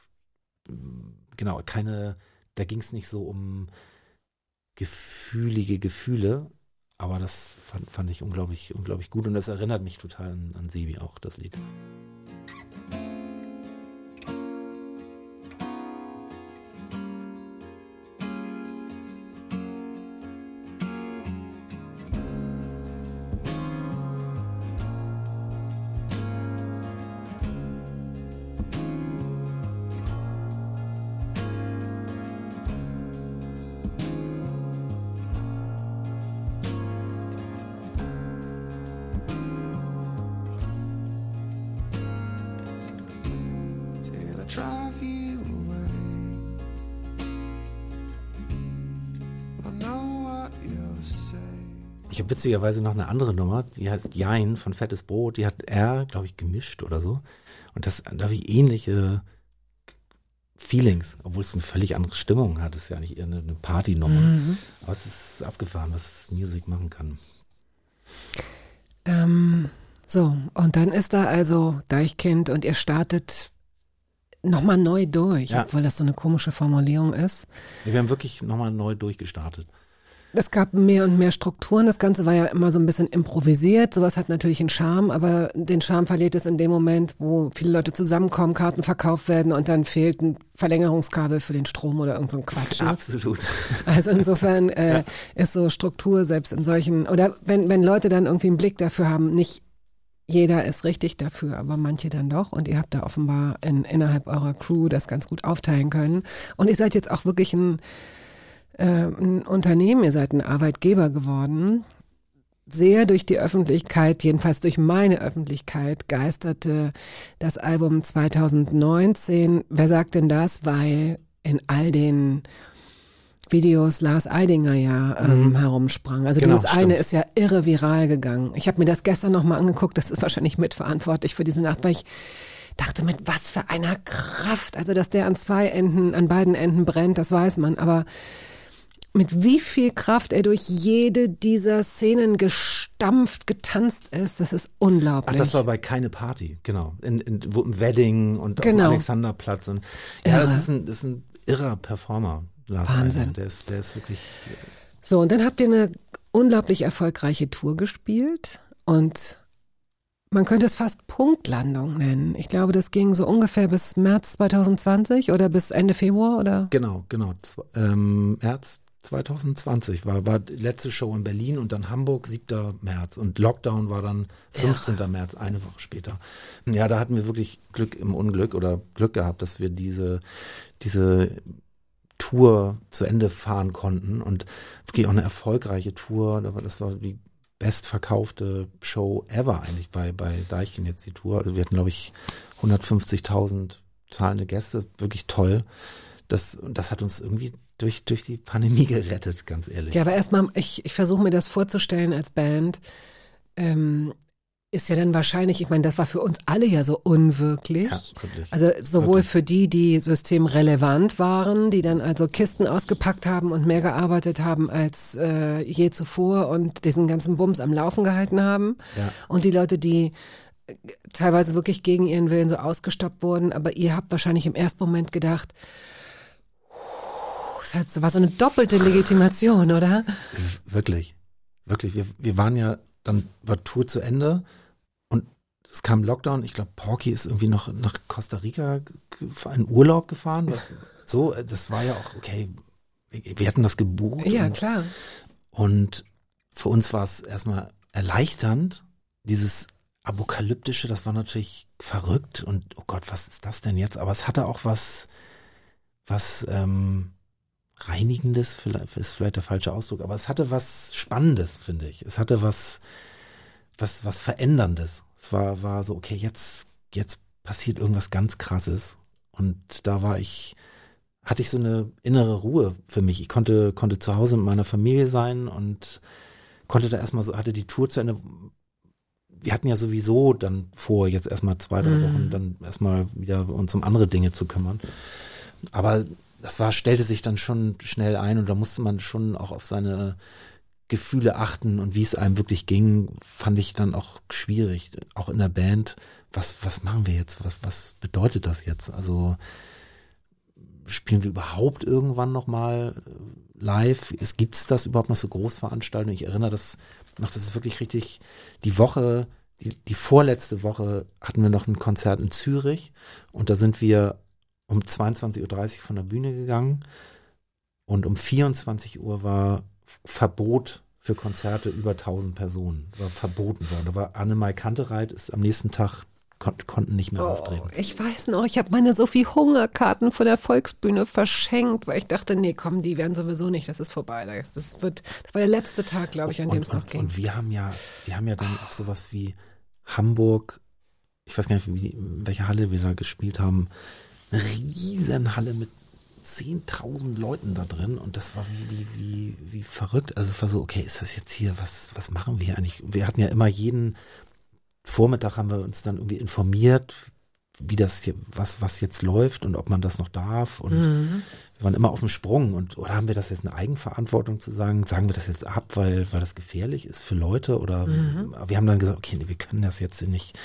genau, keine, da ging es nicht so um gefühlige Gefühle, aber das fand, fand ich unglaublich, unglaublich gut und das erinnert mich total an, an Sebi auch, das Lied. Witzigerweise noch eine andere Nummer, die heißt Jein von Fettes Brot. Die hat er, glaube ich, gemischt oder so. Und das, da habe ich ähnliche Feelings, obwohl es eine völlig andere Stimmung hat. Es ist ja nicht eher eine, eine Partynummer. Mhm. Aber es ist abgefahren, was Musik machen kann. Ähm, so, und dann ist da also Deichkind und ihr startet nochmal neu durch, Ja. obwohl das so eine komische Formulierung ist. Wir haben wirklich nochmal neu durchgestartet. Es gab mehr und mehr Strukturen. Das Ganze war ja immer so ein bisschen improvisiert. Sowas hat natürlich einen Charme, aber den Charme verliert es in dem Moment, wo viele Leute zusammenkommen, Karten verkauft werden und dann fehlt ein Verlängerungskabel für den Strom oder irgend so ein Quatsch. Ne? Absolut. Also insofern äh, ist so Struktur selbst in solchen, oder wenn, wenn Leute dann irgendwie einen Blick dafür haben, nicht jeder ist richtig dafür, aber manche dann doch. Und ihr habt da offenbar in, innerhalb eurer Crew das ganz gut aufteilen können. Und ihr seid jetzt auch wirklich ein, äh, ein Unternehmen, ihr seid ein Arbeitgeber geworden. Sehr durch die Öffentlichkeit, jedenfalls durch meine Öffentlichkeit, geisterte das Album 2019. Wer sagt denn das? Weil in all den Videos Lars Eidinger ja ähm, herumsprang. Also Genau, dieses eine stimmt. ist ja irre viral gegangen. Ich habe mir das gestern nochmal angeguckt, das ist wahrscheinlich mitverantwortlich für diese Nacht, weil ich dachte, mit was für einer Kraft, also dass der an zwei Enden, an beiden Enden brennt, das weiß man, aber mit wie viel Kraft er durch jede dieser Szenen gestampft, getanzt ist, das ist Ach, unglaublich. das war bei keine Party, genau. In, in, Wedding und auf Genau. dem Alexanderplatz. Und, ja, das ist, ein, das ist ein irrer Performer, Lars Wahnsinn. Der ist, der ist wirklich So, und dann habt ihr eine unglaublich erfolgreiche Tour gespielt und man könnte es fast Punktlandung nennen. Ich glaube, das ging so ungefähr bis März 2020 oder bis Ende Februar oder? Genau, genau. Ähm, März 2020 war, war die letzte Show in Berlin und dann Hamburg 7. März und Lockdown war dann 15. März, eine Woche später. Ja, da hatten wir wirklich Glück im Unglück oder Glück gehabt, dass wir diese, diese Tour zu Ende fahren konnten und wirklich auch eine erfolgreiche Tour. Das war die bestverkaufte Show ever eigentlich bei, bei Deichkind jetzt die Tour. Also wir hatten, glaube ich, 150.000 zahlende Gäste, wirklich toll. Das, das hat uns irgendwie durch, durch die Pandemie gerettet, ganz ehrlich. Ja, aber erstmal, ich, ich versuche mir das vorzustellen als Band. Ähm, ist ja dann wahrscheinlich, ich meine, das war für uns alle ja so unwirklich. Ja, wirklich. Also sowohl Wirklich. für die, die systemrelevant waren, die dann also Kisten ausgepackt haben und mehr gearbeitet haben als äh, je zuvor und diesen ganzen Bums am Laufen gehalten haben. Ja. Und die Leute, die äh, teilweise wirklich gegen ihren Willen so ausgestoppt wurden, aber ihr habt wahrscheinlich im ersten Moment gedacht, "Puh, das war so eine doppelte Legitimation, oder? Wirklich. Wirklich. Wir, wir waren ja, dann war Tour zu Ende und es kam Lockdown, ich glaube, Porky ist irgendwie noch nach Costa Rica ge- in Urlaub gefahren. So, das war ja auch, okay, wir wir hatten das gebucht. Ja, und, klar. und für uns war es erstmal erleichternd, dieses Apokalyptische, das war natürlich verrückt und oh Gott, was ist das denn jetzt? Aber es hatte auch was, was ähm, Reinigendes, vielleicht ist vielleicht der falsche Ausdruck, aber es hatte was Spannendes, finde ich. Es hatte was, was, was Veränderndes. Es war, war so, okay, jetzt, jetzt passiert irgendwas ganz krasses. Und da war ich, hatte ich so eine innere Ruhe für mich. Ich konnte, konnte zu Hause mit meiner Familie sein und konnte da erstmal so, hatte die Tour zu Ende. Wir hatten ja sowieso dann vor, jetzt erstmal zwei, drei Mhm. Wochen dann erstmal wieder uns um andere Dinge zu kümmern. Aber das war, stellte sich dann schon schnell ein und da musste man schon auch auf seine Gefühle achten und wie es einem wirklich ging, fand ich dann auch schwierig. Auch in der Band. Was, was machen wir jetzt? Was, was bedeutet das jetzt? Also, spielen wir überhaupt irgendwann nochmal live? Es gibt's das überhaupt noch so Großveranstaltungen? Ich erinnere das noch, das ist wirklich richtig, die Woche, die, die vorletzte Woche hatten wir noch ein Konzert in Zürich und da sind wir um 22.30 Uhr von der Bühne gegangen und um 24 Uhr war Verbot für Konzerte über 1000 Personen. War verboten worden. Da war Annemai Kantereit ist am nächsten Tag kon konnten nicht mehr auftreten. Oh, ich weiß noch, ich habe meine Sophie Hungerkarten von der Volksbühne verschenkt, weil ich dachte, nee, komm, die werden sowieso nicht, das ist vorbei. Das, das wird, das war der letzte Tag, glaube ich, an dem es noch und, ging. und wir haben ja, wir haben ja dann auch sowas wie Hamburg, ich weiß gar nicht, wie, in welcher Halle wir da gespielt haben, eine riesen Halle mit 10.000 Leuten da drin und das war wie, wie, wie, wie verrückt. Also es war so, okay, ist das jetzt hier, was, was machen wir eigentlich? Wir hatten ja immer jeden Vormittag haben wir uns dann irgendwie informiert, wie das hier, was, was jetzt läuft und ob man das noch darf und Mhm. wir waren immer auf dem Sprung und oder haben wir das jetzt eine Eigenverantwortung zu sagen, sagen wir das jetzt ab, weil, weil das gefährlich ist für Leute oder Mhm. wir haben dann gesagt, okay, nee, wir können das jetzt nicht,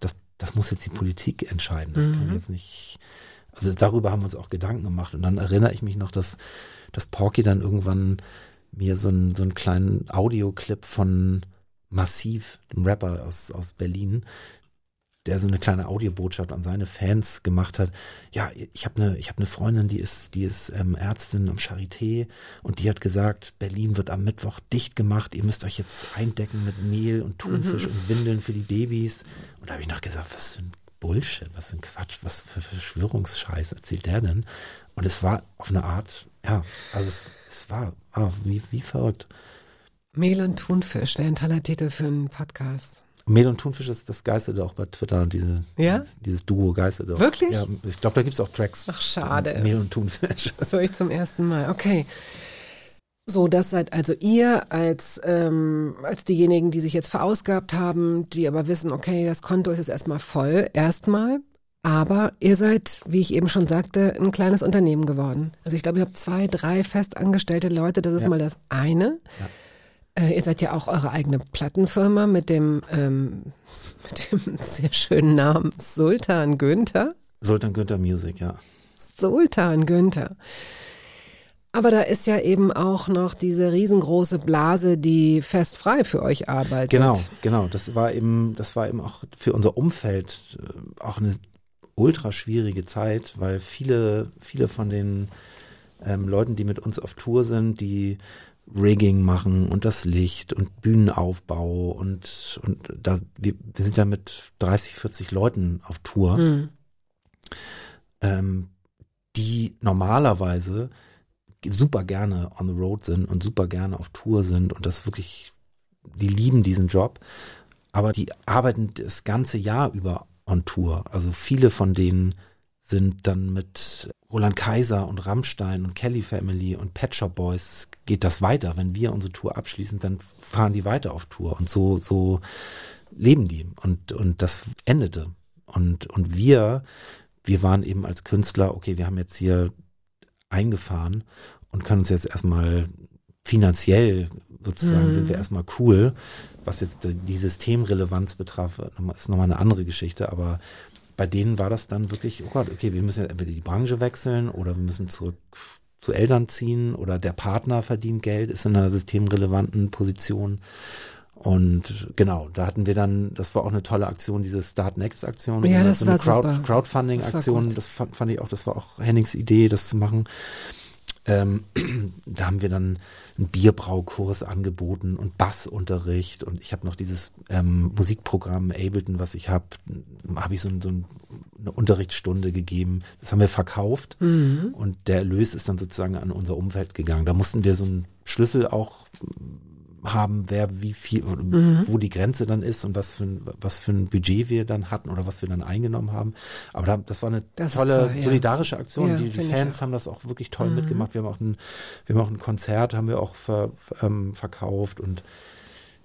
das, das muss jetzt die Politik entscheiden, das Mhm. jetzt nicht, also darüber haben wir uns auch Gedanken gemacht und dann erinnere ich mich noch, dass, dass Porky dann irgendwann mir so einen, so einen kleinen Audioclip von Massiv, einem Rapper aus, aus Berlin, der so eine kleine Audiobotschaft an seine Fans gemacht hat. Ja, ich habe eine ich habe eine Freundin, die ist die ist ähm, Ärztin am Charité und die hat gesagt, Berlin wird am Mittwoch dicht gemacht. Ihr müsst euch jetzt eindecken mit Mehl und Thunfisch Mhm. und Windeln für die Babys. Und da habe ich noch gesagt, was für ein Bullshit, was für ein Quatsch, was für Verschwörungsscheiß erzählt der denn? Und es war auf eine Art, ja, also es, es war, war wie, wie verrückt. Mehl und Thunfisch wäre ein toller Titel für einen Podcast. Mehl und Thunfisch ist das geisterte auch bei Twitter, diese, Ja? dieses, dieses Duo geisterte auch. Wirklich? Ja, ich glaube, da gibt es auch Tracks. Ach, schade. Mehl und Thunfisch. Das höre ich zum ersten Mal. Okay. So, das seid also ihr als, ähm, als diejenigen, die sich jetzt verausgabt haben, die aber wissen, okay, das Konto ist jetzt erstmal voll, erstmal. Aber ihr seid, wie ich eben schon sagte, ein kleines Unternehmen geworden. Also ich glaube, ihr habt zwei, drei festangestellte Leute, das ist Ja. mal das eine. Äh, ihr seid ja auch eure eigene Plattenfirma mit dem, ähm, mit dem sehr schönen Namen Sultan Günther. Sultan Günther Music, ja. Sultan Günther. Aber da ist ja eben auch noch diese riesengroße Blase, die fest frei für euch arbeitet. Genau, genau. Das war eben, das war eben auch für unser Umfeld äh, auch eine ultra schwierige Zeit, weil viele, viele von den ähm, Leuten, die mit uns auf Tour sind, die Rigging machen und das Licht und Bühnenaufbau und, und da, wir, wir sind ja mit 30, 40 Leuten auf Tour, Hm. ähm, die normalerweise super gerne on the road sind und super gerne auf Tour sind und das wirklich, die lieben diesen Job, aber die arbeiten das ganze Jahr über on Tour. Also viele von denen sind dann mit Roland Kaiser und Rammstein und Kelly Family und Pet Shop Boys geht das weiter. Wenn wir unsere Tour abschließen, dann fahren die weiter auf Tour und so, so leben die und, und das endete. Und, und wir, wir waren eben als Künstler, okay, wir haben jetzt hier eingefahren und können uns jetzt erstmal finanziell sozusagen Mhm. sind wir erstmal cool. Was jetzt die Systemrelevanz betraf, ist nochmal eine andere Geschichte, aber bei denen war das dann wirklich, oh Gott, okay, wir müssen jetzt entweder die Branche wechseln oder wir müssen zurück zu Eltern ziehen oder der Partner verdient Geld, ist in einer systemrelevanten Position. Und genau, da hatten wir dann, das war auch eine tolle Aktion, diese Start Next Aktion, Ja, das so eine war super. Crowdfunding Das Aktion. Das fand, fand ich auch, das war auch Hennings Idee, das zu machen. Ähm, da haben wir dann einen Bierbraukurs angeboten und Bassunterricht und ich habe noch dieses ähm, Musikprogramm Ableton, was ich habe, habe ich so, so ein, eine Unterrichtsstunde gegeben. Das haben wir verkauft Mhm. und der Erlös ist dann sozusagen an unser Umfeld gegangen. Da mussten wir so einen Schlüssel auch haben, wer wie viel, Mhm. wo die Grenze dann ist und was für, ein, was für ein Budget wir dann hatten oder was wir dann eingenommen haben. Aber da, das war eine Das tolle toll, ja. solidarische Aktion. Ja, die die Fans haben das auch wirklich toll Mhm. mitgemacht. Wir haben auch ein, wir haben auch ein Konzert, haben wir auch ver, ähm, verkauft und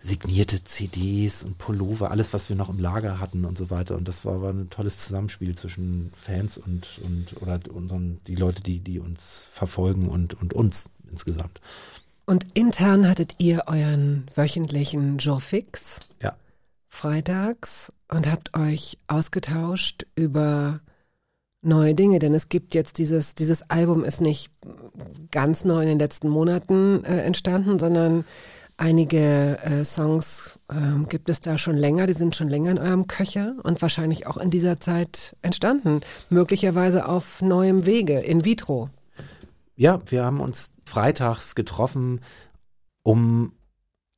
signierte CDs und Pullover, alles, was wir noch im Lager hatten und so weiter. Und das war, war ein tolles Zusammenspiel zwischen Fans und, und oder unseren, die Leute, die, die uns verfolgen und, und uns insgesamt. Und intern hattet ihr euren wöchentlichen Jour fix Ja. freitags und habt euch ausgetauscht über neue Dinge, denn es gibt jetzt dieses, dieses Album ist nicht ganz neu in den letzten Monaten äh, entstanden, sondern einige äh, Songs ähm, gibt es da schon länger, die sind schon länger in eurem Köcher und wahrscheinlich auch in dieser Zeit entstanden, möglicherweise auf neuem Wege, in vitro. Ja, wir haben uns freitags getroffen, um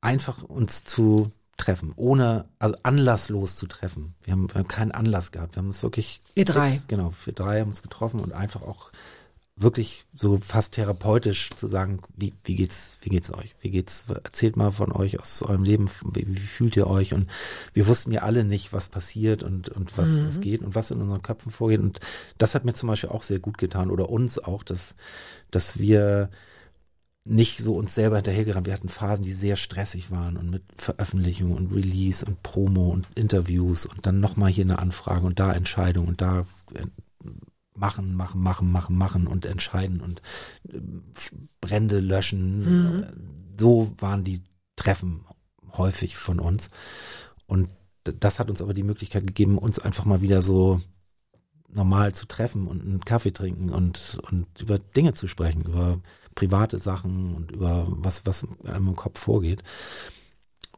einfach uns zu treffen, ohne, also anlasslos zu treffen. Wir haben, wir haben keinen Anlass gehabt. Wir haben uns wirklich. Ihr drei. fix- Genau, wir drei haben uns getroffen und einfach auch wirklich so fast therapeutisch zu sagen, wie, wie geht's, wie geht's euch? Wie geht's, erzählt mal von euch aus eurem Leben, wie, wie fühlt ihr euch? Und wir wussten ja alle nicht, was passiert und, und was Mhm. es geht und was in unseren Köpfen vorgeht. Und das hat mir zum Beispiel auch sehr gut getan oder uns auch, dass, dass wir nicht so uns selber hinterhergerannt. Wir hatten Phasen, die sehr stressig waren und mit Veröffentlichung und Release und Promo und Interviews und dann nochmal hier eine Anfrage und da Entscheidung und da äh, machen, machen, machen, machen, machen und entscheiden und äh, Brände löschen. Mhm. Äh, So waren die Treffen häufig von uns. Und das hat uns aber die Möglichkeit gegeben, uns einfach mal wieder so normal zu treffen und einen Kaffee trinken und, und über Dinge zu sprechen, über private Sachen und über was, was einem im Kopf vorgeht.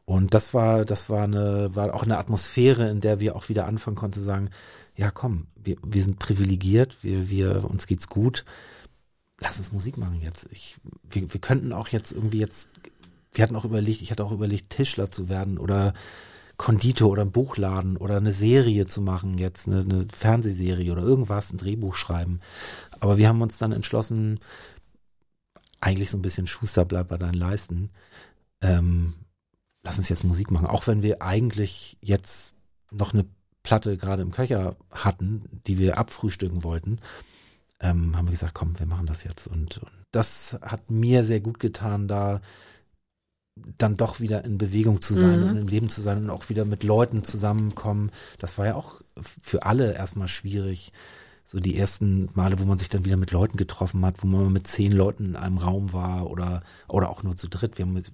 Und das war, das war eine, war auch eine Atmosphäre, in der wir auch wieder anfangen konnten zu sagen, ja komm, wir, wir sind privilegiert, wir, wir, uns geht's gut. Lass uns Musik machen jetzt. Ich, wir, wir könnten auch jetzt irgendwie jetzt, wir hatten auch überlegt, ich hatte auch überlegt, Tischler zu werden oder Konditor oder ein Buchladen oder eine Serie zu machen, jetzt eine, eine Fernsehserie oder irgendwas, ein Drehbuch schreiben. Aber wir haben uns dann entschlossen, eigentlich so ein bisschen Schuster bleibt bei deinen Leisten. Ähm, lass uns jetzt Musik machen. Auch wenn wir eigentlich jetzt noch eine Platte gerade im Köcher hatten, die wir abfrühstücken wollten, ähm, haben wir gesagt, komm, wir machen das jetzt. Und, und das hat mir sehr gut getan, da dann doch wieder in Bewegung zu sein Mhm. und im Leben zu sein und auch wieder mit Leuten zusammenkommen. Das war ja auch für alle erstmal schwierig. So die ersten Male, wo man sich dann wieder mit Leuten getroffen hat, wo man mit zehn Leuten in einem Raum war oder, oder auch nur zu dritt. Wir haben mit,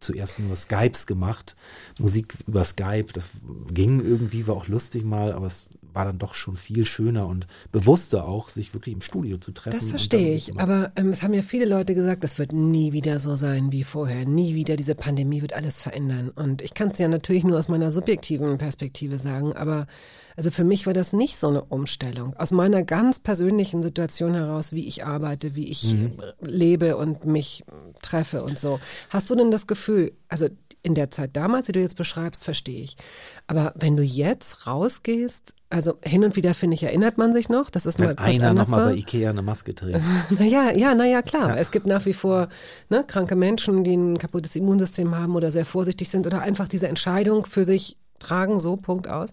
zuerst nur Skypes gemacht, Musik über Skype. Das ging irgendwie, war auch lustig mal, aber es war dann doch schon viel schöner und bewusster auch, sich wirklich im Studio zu treffen. Das verstehe ich, aber ähm, es haben ja viele Leute gesagt, das wird nie wieder so sein wie vorher. Nie wieder, diese Pandemie wird alles verändern. Und ich kann es ja natürlich nur aus meiner subjektiven Perspektive sagen, aber also für mich war das nicht so eine Umstellung. Aus meiner ganz persönlichen Situation heraus, wie ich arbeite, wie ich Mhm. lebe und mich treffe und so. Hast du denn das Gefühl, also in der Zeit damals, die du jetzt beschreibst, verstehe ich. Aber wenn du jetzt rausgehst, also hin und wieder finde ich, erinnert man sich noch, dass es mal kurz einer nochmal bei Ikea eine Maske trägt. Naja, ja, naja, klar. Es gibt nach wie vor ne, kranke Menschen, die ein kaputtes Immunsystem haben oder sehr vorsichtig sind oder einfach diese Entscheidung für sich tragen, so, Punkt aus.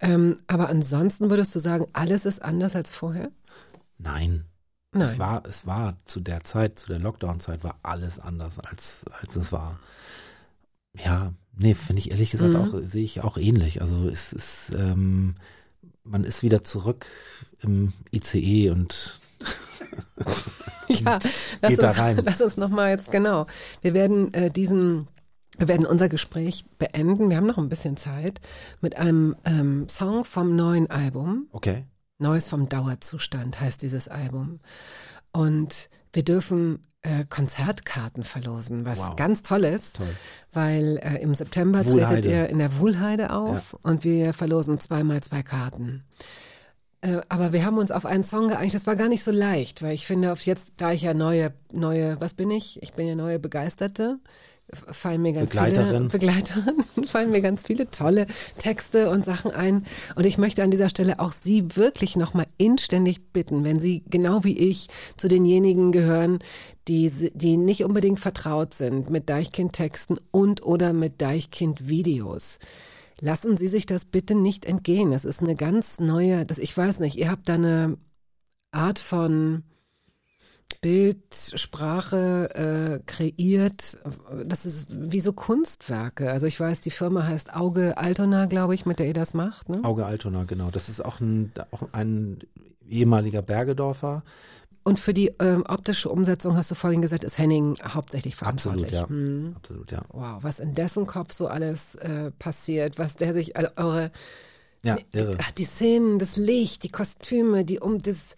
Ähm, aber ansonsten würdest du sagen, alles ist anders als vorher? Nein. Nein. Es war, es war zu der Zeit, zu der Lockdown-Zeit war alles anders als, als es war. Ja, nee, finde ich ehrlich gesagt Mhm. auch, sehe ich auch ähnlich. Also es ist, ähm, man ist wieder zurück im ICE und Ja, lass Geht da uns, lass uns nochmal jetzt, genau. Wir werden äh, diesen, wir werden unser Gespräch beenden. Wir haben noch ein bisschen Zeit mit einem ähm, Song vom neuen Album. okay. Neues vom Dauerzustand heißt dieses Album. Und wir dürfen äh, Konzertkarten verlosen, was Wow. ganz toll ist, Toll. weil äh, im September tretet Wuhlheide. ihr in der Wuhlheide auf und wir verlosen zweimal zwei Karten. Äh, aber wir haben uns auf einen Song geeinigt, das war gar nicht so leicht, weil ich finde, auf jetzt, da ich ja neue, neue, was bin ich? Ich bin ja neue Begeisterte, fallen mir ganz Begleiterin. viele Begleiterin, fallen mir ganz viele tolle Texte und Sachen ein. Und ich möchte an dieser Stelle auch Sie wirklich nochmal inständig bitten, wenn Sie genau wie ich zu denjenigen gehören, die, die nicht unbedingt vertraut sind mit Deichkind-Texten und oder mit Deichkind-Videos. Lassen Sie sich das bitte nicht entgehen. Das ist eine ganz neue, das, ich weiß nicht, ihr habt da eine Art von Bild, Sprache äh, kreiert. Das ist wie so Kunstwerke. Also ich weiß, die Firma heißt Auge Altona, glaube ich, mit der ihr das macht. Ne? Auge Altona, genau. Das ist auch ein, auch ein ehemaliger Bergedorfer. Und für die ähm, optische Umsetzung, hast du vorhin gesagt, ist Henning hauptsächlich Absolut, verantwortlich. ja. Hm. Absolut, ja. Wow, was in dessen Kopf so alles äh, passiert, was der sich, also eure, Ja, die, irre. ach, die Szenen, das Licht, die Kostüme, die um das,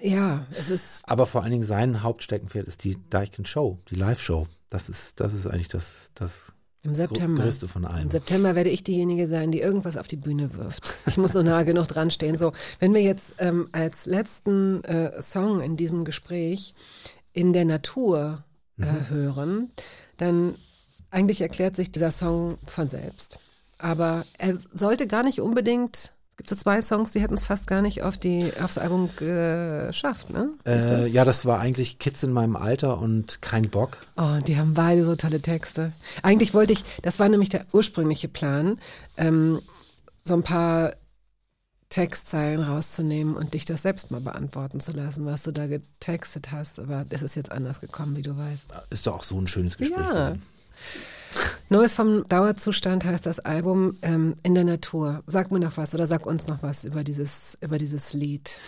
ja, es ist Aber vor allen Dingen sein Hauptsteckenpferd ist die Deichkind Show, die Live-Show. Das ist, das ist eigentlich das, das im September. Größte von allem. Im September werde ich diejenige sein, die irgendwas auf die Bühne wirft. Ich muss nur nah genug dran stehen. So, wenn wir jetzt ähm, als letzten äh, Song in diesem Gespräch in der Natur äh, Mhm. hören, dann eigentlich erklärt sich dieser Song von selbst. Aber er sollte gar nicht unbedingt. Es gibt so zwei Songs, die hätten es fast gar nicht auf die aufs Album geschafft, ne? Äh, das? ja, das war eigentlich Kids in meinem Alter und kein Bock. Oh, die haben beide so tolle Texte. Eigentlich wollte ich, das war nämlich der ursprüngliche Plan, ähm, so ein paar Textzeilen rauszunehmen und dich das selbst mal beantworten zu lassen, was du da getextet hast. Aber das ist jetzt anders gekommen, wie du weißt. Ist doch auch so ein schönes Gespräch. Ja. Neues vom Dauerzustand heißt das Album ähm, in der Natur. Sag mir noch was oder sag uns noch was über dieses, über dieses Lied.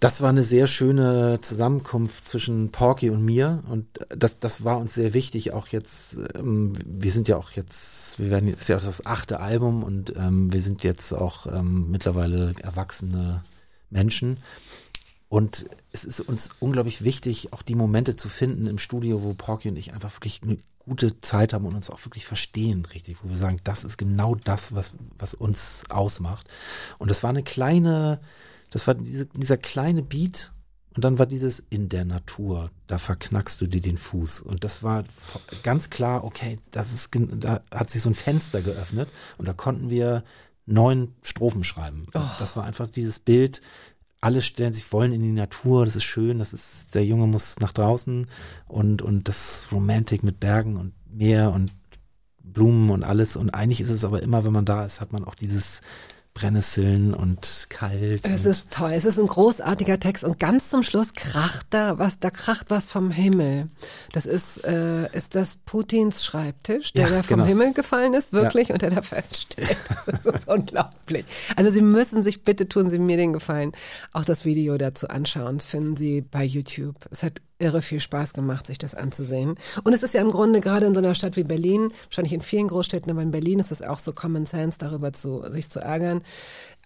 Das war eine sehr schöne Zusammenkunft zwischen Porky und mir und das, das war uns sehr wichtig. Auch jetzt, ähm, wir sind ja auch jetzt, wir werden, ist ja auch das achte Album und ähm, wir sind jetzt auch ähm, mittlerweile erwachsene Menschen. Und es ist uns unglaublich wichtig, auch die Momente zu finden im Studio, wo Porky und ich einfach wirklich gute Zeit haben und uns auch wirklich verstehen, richtig, wo wir sagen, das ist genau das, was, was uns ausmacht. Und das war eine kleine, das war diese, dieser kleine Beat und dann war dieses in der Natur, da verknackst du dir den Fuß. Und das war ganz klar, okay, das ist, da hat sich so ein Fenster geöffnet und da konnten wir neun Strophen schreiben. Und Das war einfach dieses Bild, alle stellen sich wollen in die Natur, das ist schön, das ist, der Junge muss nach draußen und, und das Romantik mit Bergen und Meer und Blumen und alles. Und eigentlich ist es aber immer, wenn man da ist, hat man auch dieses Brennnesseln und kalt. Es und ist toll. Es ist ein großartiger Text und ganz zum Schluss kracht da was, da kracht was vom Himmel. Das ist, äh, ist das Putins Schreibtisch, der Ja, da vom genau. Himmel gefallen ist, wirklich, und der da feststeht. Das ist unglaublich. Also Sie müssen sich, bitte tun Sie mir den Gefallen, auch das Video dazu anschauen. Das finden Sie bei YouTube. Es hat irre viel Spaß gemacht, sich das anzusehen. Und es ist ja im Grunde gerade in so einer Stadt wie Berlin, wahrscheinlich in vielen Großstädten, aber in Berlin ist es auch so Common Sense, darüber zu, sich zu ärgern.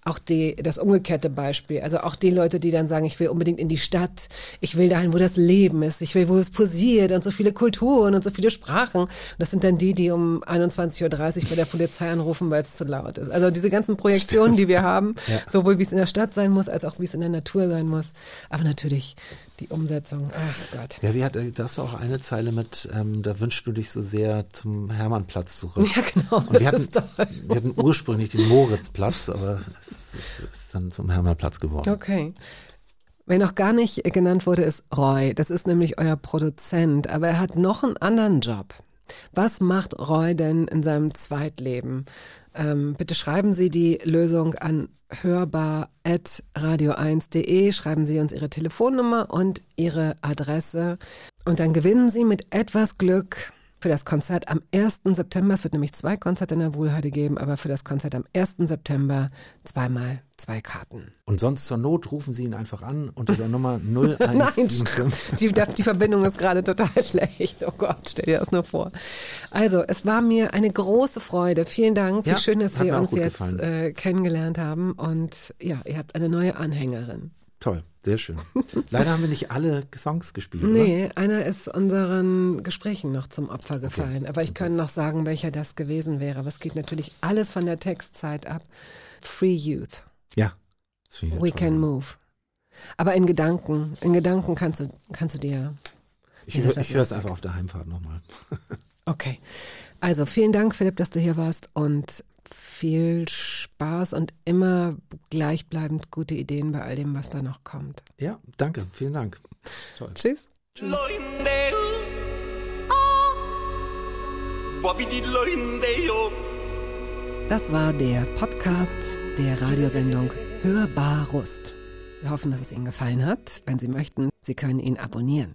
Auch die, das umgekehrte Beispiel. Also auch die Leute, die dann sagen, ich will unbedingt in die Stadt, ich will dahin, wo das Leben ist, ich will, wo es posiert und so viele Kulturen und so viele Sprachen. Und das sind dann die, die um 21.30 Uhr bei der Polizei anrufen, weil es zu laut ist. Also diese ganzen Projektionen, die wir haben, sowohl wie es in der Stadt sein muss, als auch wie es in der Natur sein muss. Aber natürlich die Umsetzung. Ach Gott. Ja, wie hat, da hast du auch eine Zeile mit, ähm, da wünschst du dich so sehr zum Hermannplatz zurück. Ja, genau, Und das wir hatten, ist toll. Wir hatten ursprünglich den Moritzplatz, aber es, es ist dann zum Hermannplatz geworden. Okay. Wer noch gar nicht genannt wurde, ist Roy. Das ist nämlich euer Produzent, aber er hat noch einen anderen Job. Was macht Roy denn in seinem Zweitleben? Ähm, bitte schreiben Sie die Lösung an hörbar.radio1.de, schreiben Sie uns Ihre Telefonnummer und Ihre Adresse. Und dann gewinnen Sie mit etwas Glück für das Konzert am 1. September, es wird nämlich zwei Konzerte in der Wohlheide geben, aber für das Konzert am 1. September zweimal zwei Karten. Und sonst zur Not rufen Sie ihn einfach an unter der Nummer Nein, 0175. die, die Verbindung ist gerade total schlecht. Oh Gott, stell dir das nur vor. Also, es war mir eine große Freude. Vielen Dank. Wie Ja, schön, dass wir uns jetzt äh, kennengelernt haben. Und ja, ihr habt eine neue Anhängerin. Toll, sehr schön. Leider haben wir nicht alle Songs gespielt. Oder? Nee, einer ist unseren Gesprächen noch zum Opfer gefallen. Aber ich kann noch sagen, welcher das gewesen wäre. Aber es geht natürlich alles von der Textzeit ab. Free Youth. Ja. We toll. can move. Aber in Gedanken, in Gedanken kannst du, kannst du dir. Ich, hör- das ich höre es einfach auf der Heimfahrt nochmal. Okay. Also vielen Dank, Philipp, dass du hier warst und viel Spaß und immer gleichbleibend gute Ideen bei all dem, was da noch kommt. Ja, danke, vielen Dank. Toll. Tschüss. Das war der Podcast der Radiosendung Hörbar Rust. Wir hoffen, dass es Ihnen gefallen hat. Wenn Sie möchten, Sie können ihn abonnieren.